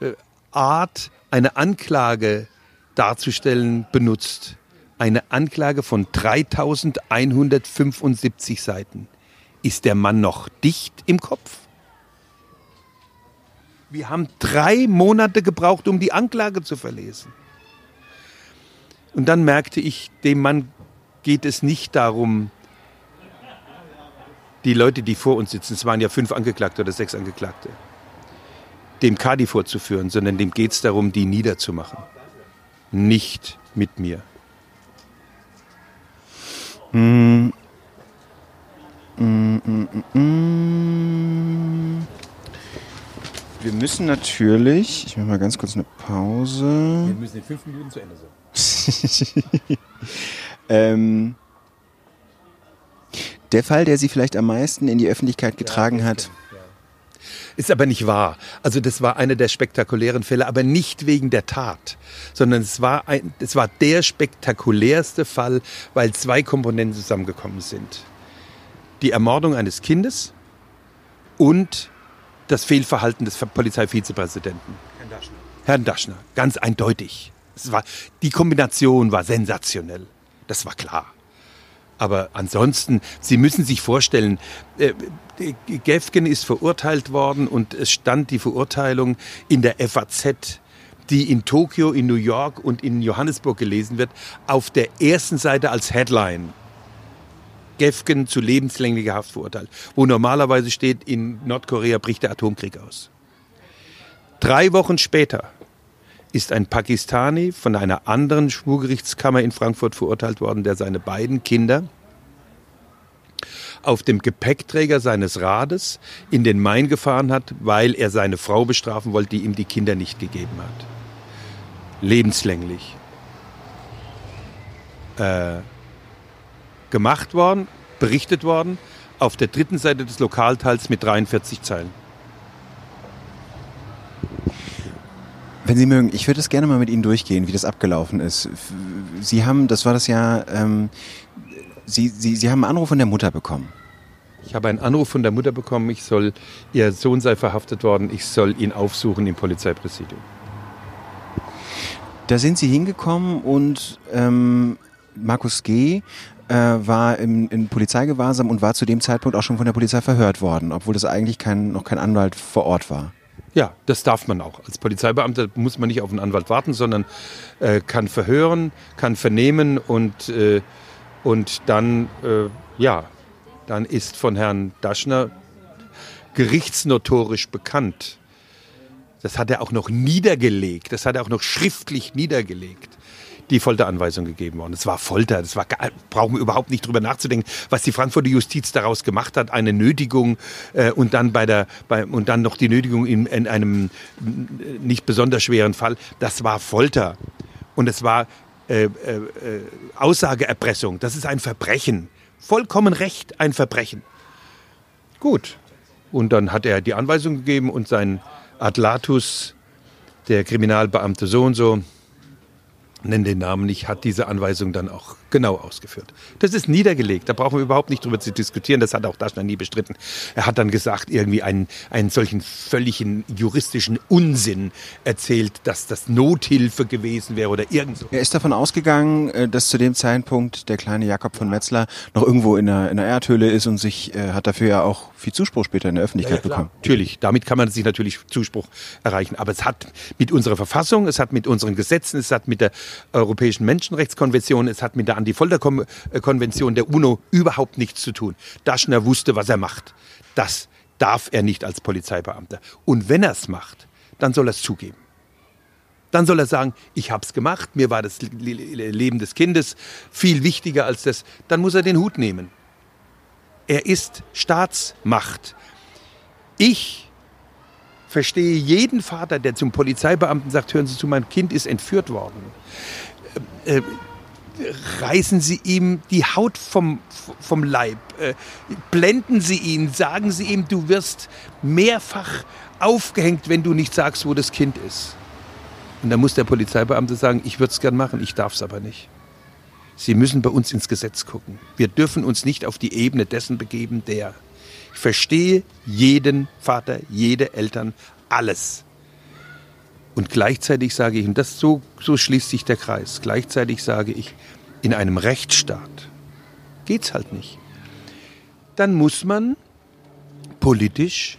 äh, Art, eine Anklage darzustellen benutzt. Eine Anklage von 3175 Seiten. Ist der Mann noch dicht im Kopf? Wir haben drei Monate gebraucht, um die Anklage zu verlesen. Und dann merkte ich, dem Mann geht es nicht darum, die Leute, die vor uns sitzen, es waren ja fünf Angeklagte oder sechs Angeklagte, dem Kadi vorzuführen, sondern dem geht es darum, die niederzumachen. Nicht mit mir. Mm. Mm, mm, Wir müssen natürlich, ich mache mal ganz kurz eine Pause. Wir müssen in fünf Minuten zu Ende sein. <laughs> ähm, der Fall, der Sie vielleicht am meisten in die Öffentlichkeit getragen ja, hat, ist aber nicht wahr. Also das war einer der spektakulären Fälle, aber nicht wegen der Tat, sondern es war, ein, es war der spektakulärste Fall, weil zwei Komponenten zusammengekommen sind. Die Ermordung eines Kindes und das Fehlverhalten des Polizeivizepräsidenten. Herrn Daschner. Herrn Daschner, ganz eindeutig. Es war, die Kombination war sensationell. Das war klar. Aber ansonsten, Sie müssen sich vorstellen, äh, Gefgen ist verurteilt worden und es stand die Verurteilung in der FAZ die in Tokio, in New York und in Johannesburg gelesen wird, auf der ersten Seite als Headline. Gefgen zu lebenslänglicher Haft verurteilt, wo normalerweise steht, in Nordkorea bricht der Atomkrieg aus. Drei Wochen später ist ein Pakistani von einer anderen Schwurgerichtskammer in Frankfurt verurteilt worden, der seine beiden Kinder auf dem Gepäckträger seines Rades in den Main gefahren hat, weil er seine Frau bestrafen wollte, die ihm die Kinder nicht gegeben hat. Lebenslänglich. Äh, gemacht worden, berichtet worden, auf der dritten Seite des Lokalteils mit 43 Zeilen. Wenn Sie mögen, ich würde es gerne mal mit Ihnen durchgehen, wie das abgelaufen ist. Sie haben, das war das Jahr, ähm, Sie, Sie, Sie haben einen Anruf von der Mutter bekommen. Ich habe einen Anruf von der Mutter bekommen, ich soll, ihr Sohn sei verhaftet worden, ich soll ihn aufsuchen im Polizeipräsidium. Da sind Sie hingekommen und ähm, Markus G. Äh, war im, in Polizeigewahrsam und war zu dem Zeitpunkt auch schon von der Polizei verhört worden, obwohl das eigentlich kein, noch kein Anwalt vor Ort war. Ja, das darf man auch. Als Polizeibeamter muss man nicht auf einen Anwalt warten, sondern äh, kann verhören, kann vernehmen und, äh, und dann, äh, ja, dann ist von Herrn Daschner gerichtsnotorisch bekannt. Das hat er auch noch niedergelegt, das hat er auch noch schriftlich niedergelegt die Folteranweisung gegeben worden. Es war Folter, das war, brauchen wir überhaupt nicht drüber nachzudenken, was die Frankfurter Justiz daraus gemacht hat, eine Nötigung äh, und dann bei der, bei, und dann noch die Nötigung in, in einem nicht besonders schweren Fall. Das war Folter und es war äh, äh, äh Aussageerpressung. Das ist ein Verbrechen. Vollkommen recht, ein Verbrechen. Gut. Und dann hat er die Anweisung gegeben und sein Adlatus, der Kriminalbeamte so und so, nenne den Namen nicht, hat diese Anweisung dann auch genau ausgeführt. Das ist niedergelegt, da brauchen wir überhaupt nicht drüber zu diskutieren, das hat auch Daschner nie bestritten. Er hat dann gesagt, irgendwie einen, einen solchen völligen juristischen Unsinn erzählt, dass das Nothilfe gewesen wäre oder irgend so. Er ist davon ausgegangen, äh, dass zu dem Zeitpunkt der kleine Jakob von Metzler noch irgendwo in einer, in einer Erdhöhle ist und sich äh, hat dafür ja auch viel Zuspruch später in der Öffentlichkeit ja, ja, bekommen. Natürlich, damit kann man sich natürlich Zuspruch erreichen, aber es hat mit unserer Verfassung, es hat mit unseren Gesetzen, es hat mit der Europäischen Menschenrechtskonvention, es hat mit der Anti-Folter-Konvention der UNO überhaupt nichts zu tun. Daschner wusste, was er macht. Das darf er nicht als Polizeibeamter. Und wenn er es macht, dann soll er es zugeben. Dann soll er sagen, ich habe es gemacht, mir war das Leben des Kindes viel wichtiger als das. Dann muss er den Hut nehmen. Er ist Staatsmacht. Ich verstehe jeden Vater, der zum Polizeibeamten sagt, hören Sie zu, mein Kind ist entführt worden. Reißen Sie ihm die Haut vom, vom Leib, äh, blenden Sie ihn, sagen Sie ihm, du wirst mehrfach aufgehängt, wenn du nicht sagst, wo das Kind ist. Und dann muss der Polizeibeamte sagen, ich würde es gern machen, ich darf es aber nicht. Sie müssen bei uns ins Gesetz gucken. Wir dürfen uns nicht auf die Ebene dessen begeben, der. Ich verstehe jeden Vater, jede Eltern, alles. Und gleichzeitig sage ich, und das so, so schließt sich der Kreis, gleichzeitig sage ich, in einem Rechtsstaat geht's halt nicht. Dann muss man politisch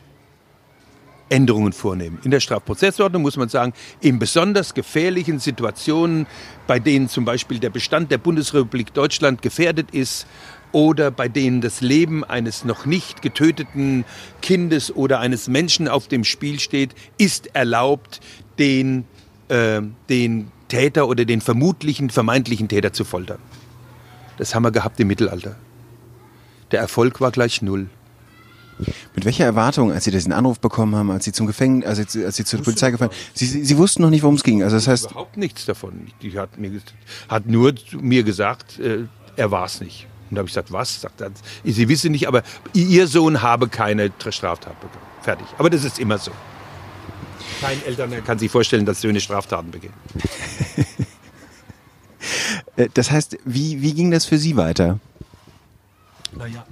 Änderungen vornehmen. In der Strafprozessordnung muss man sagen, in besonders gefährlichen Situationen, bei denen zum Beispiel der Bestand der Bundesrepublik Deutschland gefährdet ist oder bei denen das Leben eines noch nicht getöteten Kindes oder eines Menschen auf dem Spiel steht, ist erlaubt, den, äh, den Täter oder den vermutlichen, vermeintlichen Täter zu foltern. Das haben wir gehabt im Mittelalter. Der Erfolg war gleich null. Mit welcher Erwartung, als Sie diesen Anruf bekommen haben, als Sie zum Gefängnis, als Sie, als Sie zur Polizei gefahren Sie, Sie, Sie wussten noch nicht, worum es ging. Also das heißt überhaupt nichts davon. Die hat mir hat nur mir gesagt, äh, er war es nicht. Und da habe ich gesagt, was? Sagt er, Sie wissen nicht, aber Ihr Sohn habe keine Straftat begangen. Fertig. Aber das ist immer so. Kein Eltern kann sich vorstellen, dass Söhne Straftaten begehen. <laughs> Äh, das heißt, wie, wie ging das für Sie weiter? Naja.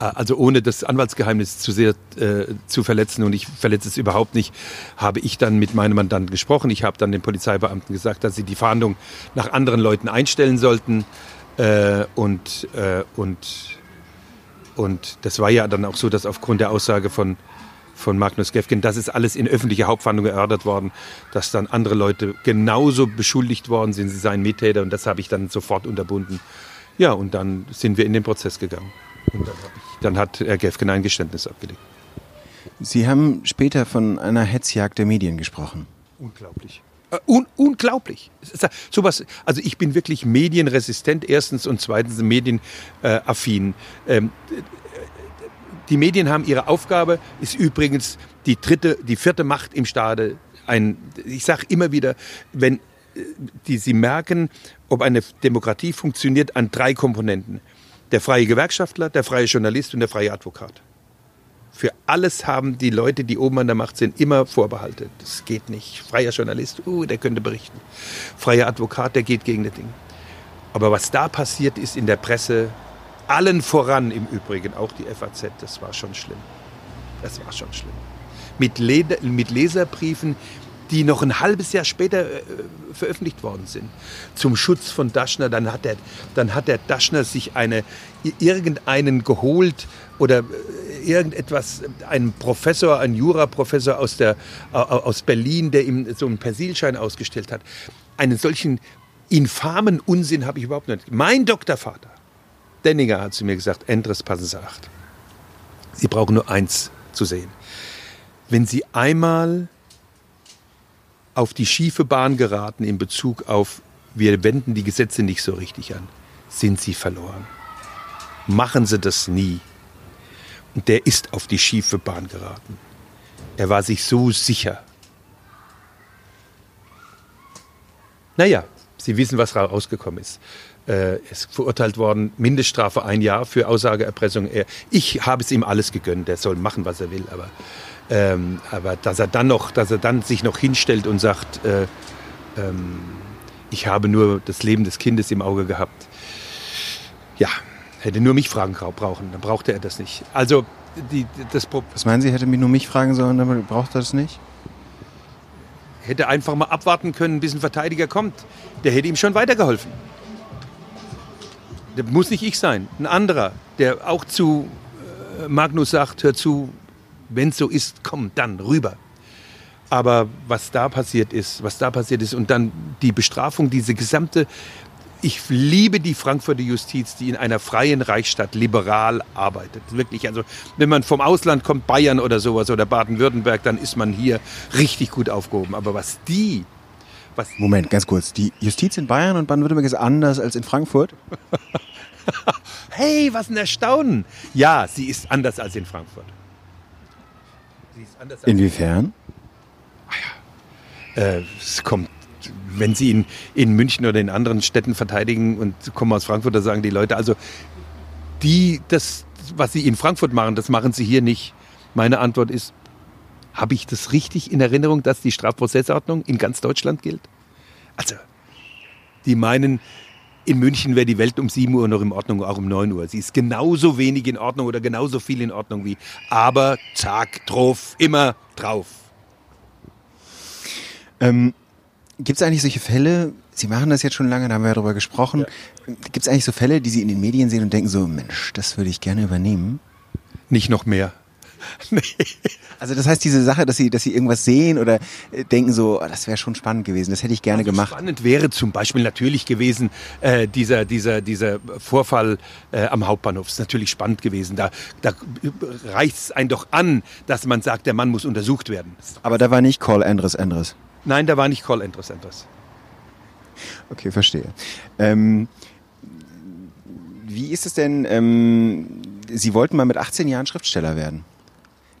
Äh, also ohne das Anwaltsgeheimnis zu sehr äh, zu verletzen und ich verletze es überhaupt nicht, habe ich dann mit meinem Mandanten gesprochen. Ich habe dann den Polizeibeamten gesagt, dass sie die Fahndung nach anderen Leuten einstellen sollten. Äh, und, äh, und, und das war ja dann auch so, dass aufgrund der Aussage von von Magnus Gefgen. Das ist alles in öffentlicher Hauptverhandlung erörtert worden, dass dann andere Leute genauso beschuldigt worden sind, sie seien Mittäter und das habe ich dann sofort unterbunden. Ja, und dann sind wir in den Prozess gegangen. Und dann, ich, dann hat Herr Gefgen ein Geständnis abgelegt. Sie haben später von einer Hetzjagd der Medien gesprochen. Unglaublich. Uh, un unglaublich. Sowas, also ich bin wirklich medienresistent, erstens und zweitens medienaffin. Ähm, die Medien haben ihre Aufgabe, ist übrigens die dritte, die vierte Macht im Staate. Ein, ich sage immer wieder, wenn äh, die, sie merken, ob eine Demokratie funktioniert, an drei Komponenten. Der freie Gewerkschaftler, der freie Journalist und der freie Advokat. Für alles haben die Leute, die oben an der Macht sind, immer Vorbehalte. Das geht nicht. Freier Journalist, uh, der könnte berichten. Freier Advokat, der geht gegen das Ding. Aber was da passiert ist in der Presse, allen voran im Übrigen, auch die FAZ, das war schon schlimm. Das war schon schlimm. Mit, Leder, mit Leserbriefen, die noch ein halbes Jahr später äh, veröffentlicht worden sind. Zum Schutz von Daschner. Dann hat der, dann hat der Daschner sich eine, irgendeinen geholt oder äh, irgendetwas, einen Professor, einen Juraprofessor aus, der, aus Berlin, der ihm so einen Persilschein ausgestellt hat. Einen solchen infamen Unsinn habe ich überhaupt nicht. Mein Doktorvater, Denninger, hat zu mir gesagt, Endres, passen Sie acht. Sie brauchen nur eins zu sehen. Wenn Sie einmal auf die schiefe Bahn geraten in Bezug auf, wir wenden die Gesetze nicht so richtig an, sind Sie verloren. Machen Sie das nie. Und der ist auf die schiefe Bahn geraten. Er war sich so sicher. Naja, Sie wissen, was rausgekommen ist. Äh, ist verurteilt worden, Mindeststrafe ein Jahr für Aussageerpressung. Ich habe es ihm alles gegönnt, der soll machen, was er will, aber, ähm, aber dass er dann noch, dass er dann sich noch hinstellt und sagt, äh, ähm, ich habe nur das Leben des Kindes im Auge gehabt. Ja, hätte nur mich fragen brauchen, dann brauchte er das nicht. Also die, das Was meinen Sie, hätte mich nur mich fragen sollen, dann braucht er das nicht? Hätte einfach mal abwarten können, bis ein Verteidiger kommt. Der hätte ihm schon weitergeholfen. Das muss nicht ich sein, ein anderer, der auch zu äh, Magnus sagt, hör zu, wenn es so ist, komm dann rüber. Aber was da passiert ist, was da passiert ist und dann die Bestrafung, diese gesamte, ich liebe die Frankfurter Justiz, die in einer freien Reichsstadt liberal arbeitet. Wirklich, also wenn man vom Ausland kommt, Bayern oder sowas oder Baden-Württemberg, dann ist man hier richtig gut aufgehoben. Aber was die was Moment, ganz kurz. Die Justiz in Bayern und Baden-Württemberg ist anders als in Frankfurt? <laughs> hey, was ein Erstaunen. Ja, sie ist anders als in Frankfurt. Als Inwiefern? Ah ja. Äh, es kommt, wenn Sie in, in München oder in anderen Städten verteidigen und kommen aus Frankfurt, da sagen die Leute, also die, das, was Sie in Frankfurt machen, das machen Sie hier nicht. Meine Antwort ist, habe ich das richtig in Erinnerung, dass die Strafprozessordnung in ganz Deutschland gilt? Also, die meinen, in München wäre die Welt um 7 Uhr noch in Ordnung, auch um 9 Uhr. Sie ist genauso wenig in Ordnung oder genauso viel in Ordnung wie. Aber zack, drauf, immer drauf. Ähm, Gibt es eigentlich solche Fälle, Sie machen das jetzt schon lange, da haben wir ja darüber gesprochen. Ja. Gibt es eigentlich so Fälle, die Sie in den Medien sehen und denken so, Mensch, das würde ich gerne übernehmen? Nicht noch mehr. <laughs> nee. Also das heißt, diese Sache, dass sie, dass sie irgendwas sehen oder äh, denken so, oh, das wäre schon spannend gewesen, das hätte ich gerne also gemacht. Spannend wäre zum Beispiel natürlich gewesen äh, dieser, dieser, dieser Vorfall äh, am Hauptbahnhof. Ist natürlich spannend gewesen. Da, da reicht es einen doch an, dass man sagt, der Mann muss untersucht werden. Aber da war nicht Call Andres Andres. Nein, da war nicht Call Andres Andres. Okay, verstehe. Ähm, wie ist es denn? Ähm, Sie wollten mal mit 18 Jahren Schriftsteller werden.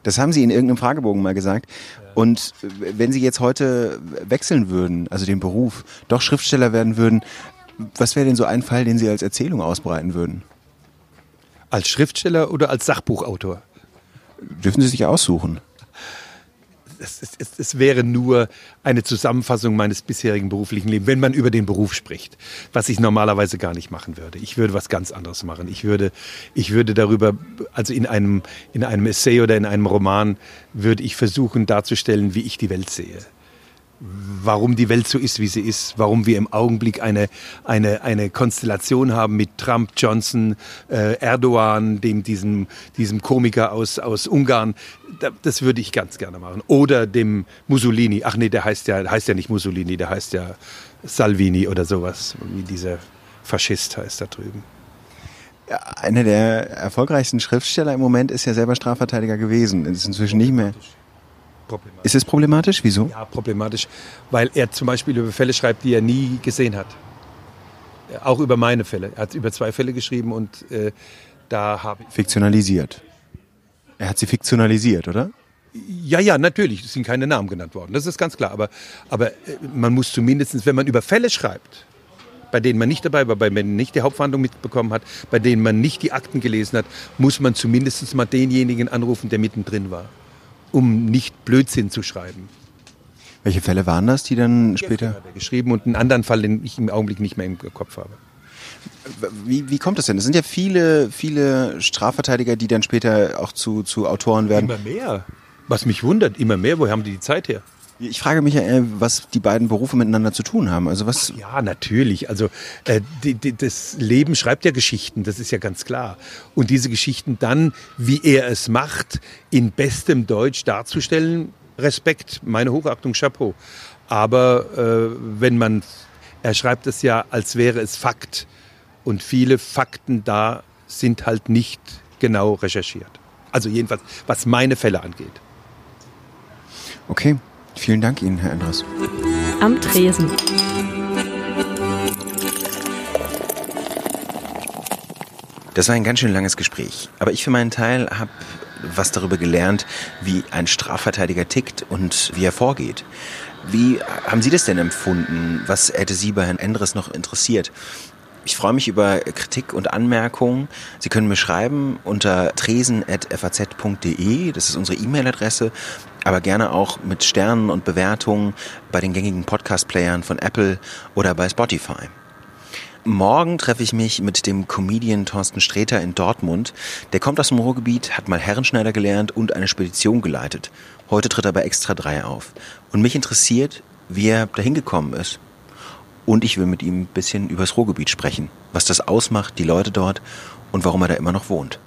Das haben Sie in irgendeinem Fragebogen mal gesagt. Und wenn Sie jetzt heute wechseln würden, also den Beruf, doch Schriftsteller werden würden, was wäre denn so ein Fall, den Sie als Erzählung ausbreiten würden? Als Schriftsteller oder als Sachbuchautor? Dürfen Sie sich aussuchen es, es, es, wäre nur eine Zusammenfassung meines bisherigen beruflichen Lebens, wenn man über den Beruf spricht, was ich normalerweise gar nicht machen würde. Ich würde was ganz anderes machen. Ich würde, ich würde darüber, also in einem, in einem Essay oder in einem Roman, würde ich versuchen darzustellen, wie ich die Welt sehe warum die Welt so ist, wie sie ist, warum wir im Augenblick eine, eine, eine Konstellation haben mit Trump, Johnson, äh, Erdogan, dem, diesem, diesem Komiker aus, aus Ungarn. Das würde ich ganz gerne machen. Oder dem Mussolini. Ach nee, der heißt ja, heißt ja nicht Mussolini, der heißt ja Salvini oder sowas, wie dieser Faschist heißt da drüben. Ja, einer der erfolgreichsten Schriftsteller im Moment ist ja selber Strafverteidiger gewesen. Ist inzwischen nicht mehr problematisch. Ist es problematisch? Wieso? Ja, problematisch, weil er zum Beispiel über Fälle schreibt, die er nie gesehen hat. Auch über meine Fälle. Er hat über zwei Fälle geschrieben und äh, da habe ich... Fiktionalisiert. Er hat sie fiktionalisiert, oder? Ja, ja, natürlich. Es sind keine Namen genannt worden. Das ist ganz klar. Aber, aber äh, man muss zumindest, wenn man über Fälle schreibt, bei denen man nicht dabei war, bei denen man nicht die Hauptverhandlung mitbekommen hat, bei denen man nicht die Akten gelesen hat, muss man zumindest mal denjenigen anrufen, der mittendrin war um nicht Blödsinn zu schreiben. Welche Fälle waren das, die dann später? Er geschrieben und einen anderen Fall, den ich im Augenblick nicht mehr im Kopf habe. Wie, wie kommt das denn? Es sind ja viele, viele Strafverteidiger, die dann später auch zu, zu Autoren werden. Immer mehr. Was mich wundert, immer mehr. Woher haben die die Zeit her? Ich frage mich ja, was die beiden Berufe miteinander zu tun haben. Also was? Ja, natürlich. Also äh, die, die, das Leben schreibt ja Geschichten, das ist ja ganz klar. Und diese Geschichten dann, wie er es macht, in bestem Deutsch darzustellen, Respekt, meine Hochachtung, Chapeau. Aber äh, wenn man, er schreibt es ja, als wäre es Fakt. Und viele Fakten da sind halt nicht genau recherchiert. Also jedenfalls, was meine Fälle angeht. Okay, vielen Dank Ihnen, Herr Endres. Am Tresen. Das war ein ganz schön langes Gespräch. Aber ich für meinen Teil habe was darüber gelernt, wie ein Strafverteidiger tickt und wie er vorgeht. Wie haben Sie das denn empfunden? Was hätte Sie bei Herrn Endres noch interessiert? Ich freue mich über Kritik und Anmerkungen. Sie können mir schreiben unter tresen.faz.de, das ist unsere E-Mail-Adresse, aber gerne auch mit Sternen und Bewertungen bei den gängigen Podcast-Playern von Apple oder bei Spotify. Morgen treffe ich mich mit dem Comedian Thorsten Sträter in Dortmund. Der kommt aus dem Ruhrgebiet, hat mal Herrenschneider gelernt und eine Spedition geleitet. Heute tritt er bei Extra 3 auf. Und mich interessiert, wie er dahin gekommen ist. Und ich will mit ihm ein bisschen übers Ruhrgebiet sprechen, was das ausmacht, die Leute dort und warum er da immer noch wohnt.